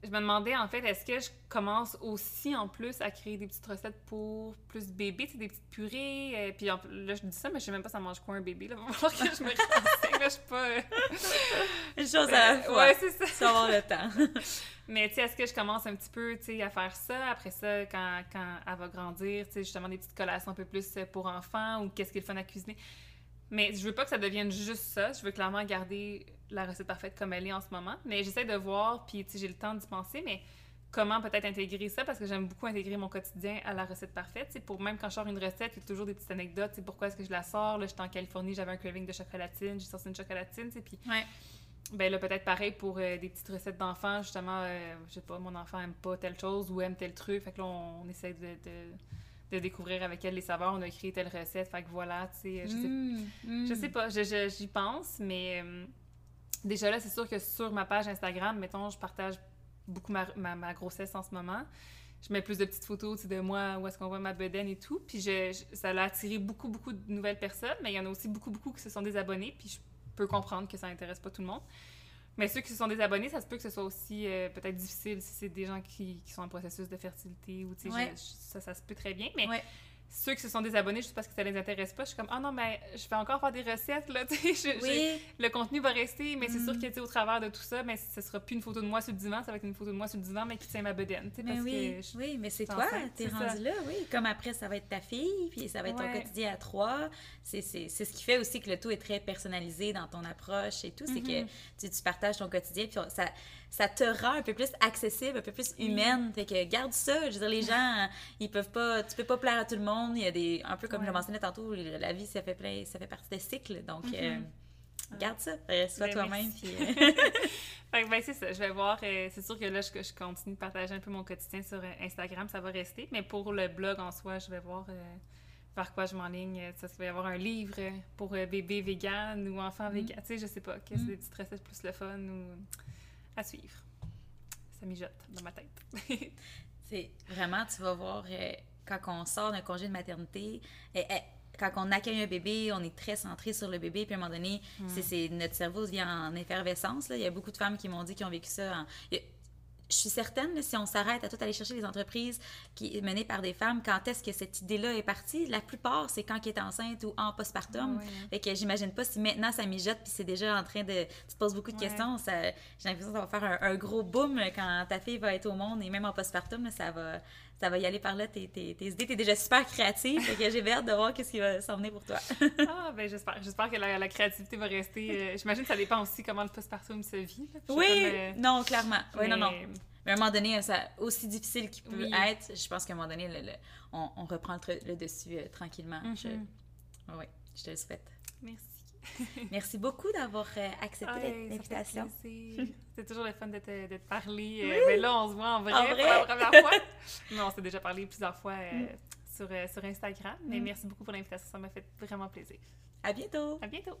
je me demandais en fait, est-ce que je commence aussi en plus à créer des petites recettes pour plus bébé, des petites purées. euh, puis en- là, je dis ça, mais je sais même pas ça mange quoi un bébé. Là, va falloir que je me renseigne. Là, je suis pas. euh, Une chose à la fois. ouais, c'est ça. Vas avoir le temps. Mais tu sais, est-ce que je commence un petit peu, tu sais, à faire ça? Après ça, quand, quand elle va grandir, tu sais, justement des petites collations un peu plus pour enfants ou qu'est-ce qui est le fun à cuisiner? Mais je veux pas que ça devienne juste ça. Je veux clairement garder la recette parfaite comme elle est en ce moment. Mais j'essaie de voir, puis j'ai le temps d'y penser, mais comment peut-être intégrer ça? Parce que j'aime beaucoup intégrer mon quotidien à la recette parfaite. C'est pour même quand je sors une recette, il y a toujours des petites anecdotes. C'est pourquoi est-ce que je la sors? Là, j'étais en Californie, j'avais un craving de chocolatine, j'ai sorti une chocolatine, puis Ouais. ben là, peut-être pareil pour euh, des petites recettes d'enfants, justement, euh, je sais pas, mon enfant aime pas telle chose ou aime tel truc, fait que là, on, on essaie de, de, de découvrir avec elle les saveurs, on a créé telle recette, fait que voilà, tu sais, je sais Mm, mm. je sais pas, je- je- j'y pense, mais euh, déjà là, c'est sûr que sur ma page Instagram, mettons, je partage beaucoup ma, ma, ma grossesse en ce moment. Je mets plus de petites photos tu sais, de moi, où est-ce qu'on voit ma bedaine et tout. Puis je, je- ça a attiré beaucoup, beaucoup de nouvelles personnes, mais il y en a aussi beaucoup, beaucoup qui se sont désabonnés. Puis je peux comprendre que ça intéresse pas tout le monde. Mais ceux qui se sont désabonnés, ça se peut que ce soit aussi euh, peut-être difficile si c'est des gens qui, qui sont en processus de fertilité ou tu sais, Ouais. je- je- ça, ça se peut très bien. Mais Ouais. Ceux qui se sont désabonnés juste parce que ça les intéresse pas, je suis comme, ah non, mais je vais encore faire des recettes, là, tu sais, Oui, le contenu va rester, mais c'est Mm. sûr que, tu sais, au travers de tout ça, mais ce sera plus une photo de moi sur le divan, ça va être une photo de moi sur le divan, mais qui tient ma bedaine, tu sais, parce oui, que... je- oui, mais c'est toi, t'es rendu ça. là, oui. Comme après, ça va être ta fille, puis ça va être ton quotidien à trois. C'est ce qui fait aussi que le tout est très personnalisé dans ton approche et tout. C'est que Mhm. tu, tu partages ton quotidien, puis ça, ça te rend un peu plus accessible, un peu plus humaine. Fait que garde ça. Je veux dire, les gens, ils peuvent pas, tu peux pas plaire à tout le monde. Il y a des, un peu comme je Ouais. mentionnais tantôt, la vie, ça fait plein, ça fait partie des cycles. Donc, Mhm. euh, garde ça. Euh, Sois Ben, toi-même. euh, Fait que, ben, c'est ça, je vais voir, euh, c'est sûr que là, je, je continue de partager un peu mon quotidien sur Instagram, ça va rester, mais pour le blog en soi, je vais voir vers quoi je m'enligne. Ça, il va y avoir un livre pour bébé vegan ou enfant Mhm. vegan, tu sais, je sais pas, qu'est-ce Mhm. des petites recettes plus le fun ou à suivre. Ça mijote dans ma tête. C'est vraiment, tu vas voir, euh, quand on sort d'un congé de maternité, euh, euh, quand on accueille un bébé, on est très centré sur le bébé, puis à un moment donné, c'est, c'est- notre cerveau vient en effervescence. Là. Il y a beaucoup de femmes qui m'ont dit qu'ils ont vécu ça. en- je suis certaine, là, si on s'arrête à tout aller chercher les entreprises qui menées par des femmes, quand est-ce que cette idée-là est partie? La plupart, c'est quand elle est enceinte ou en postpartum. Ouais, hein. Fait que j'imagine pas si maintenant ça mijote puis c'est déjà en train de. Tu te poses beaucoup de questions. Ça, j'ai l'impression que ça va faire un, un gros boom quand ta fille va être au monde et même en postpartum, là, ça va, ça va y aller par là. Tes, tes, tes idées, t'es déjà super créative. fait que j'ai hâte de voir qu'est-ce qui va s'en venir pour toi. Ah, ben j'espère. J'espère que la, la créativité va rester. euh, J'imagine que ça dépend aussi comment le postpartum se vit. là. Oui, comme, euh, non, clairement. Oui, non, non. mais- Mais à un moment donné, ça, aussi difficile qu'il peut Oui. être, je pense qu'à un moment donné, le- le- on, on reprend le, dessus euh, tranquillement. Je, Mhm. oui, je te le souhaite. Merci. Merci beaucoup d'avoir euh, accepté l'invitation. C'est toujours le fun de te, parler. Euh, mais là, on se voit en vrai, pour la première fois. non, on s'est déjà parlé plusieurs fois euh, mm. sur, Instagram. Mais mm. merci beaucoup pour l'invitation. Ça m'a fait vraiment plaisir. À bientôt. À bientôt.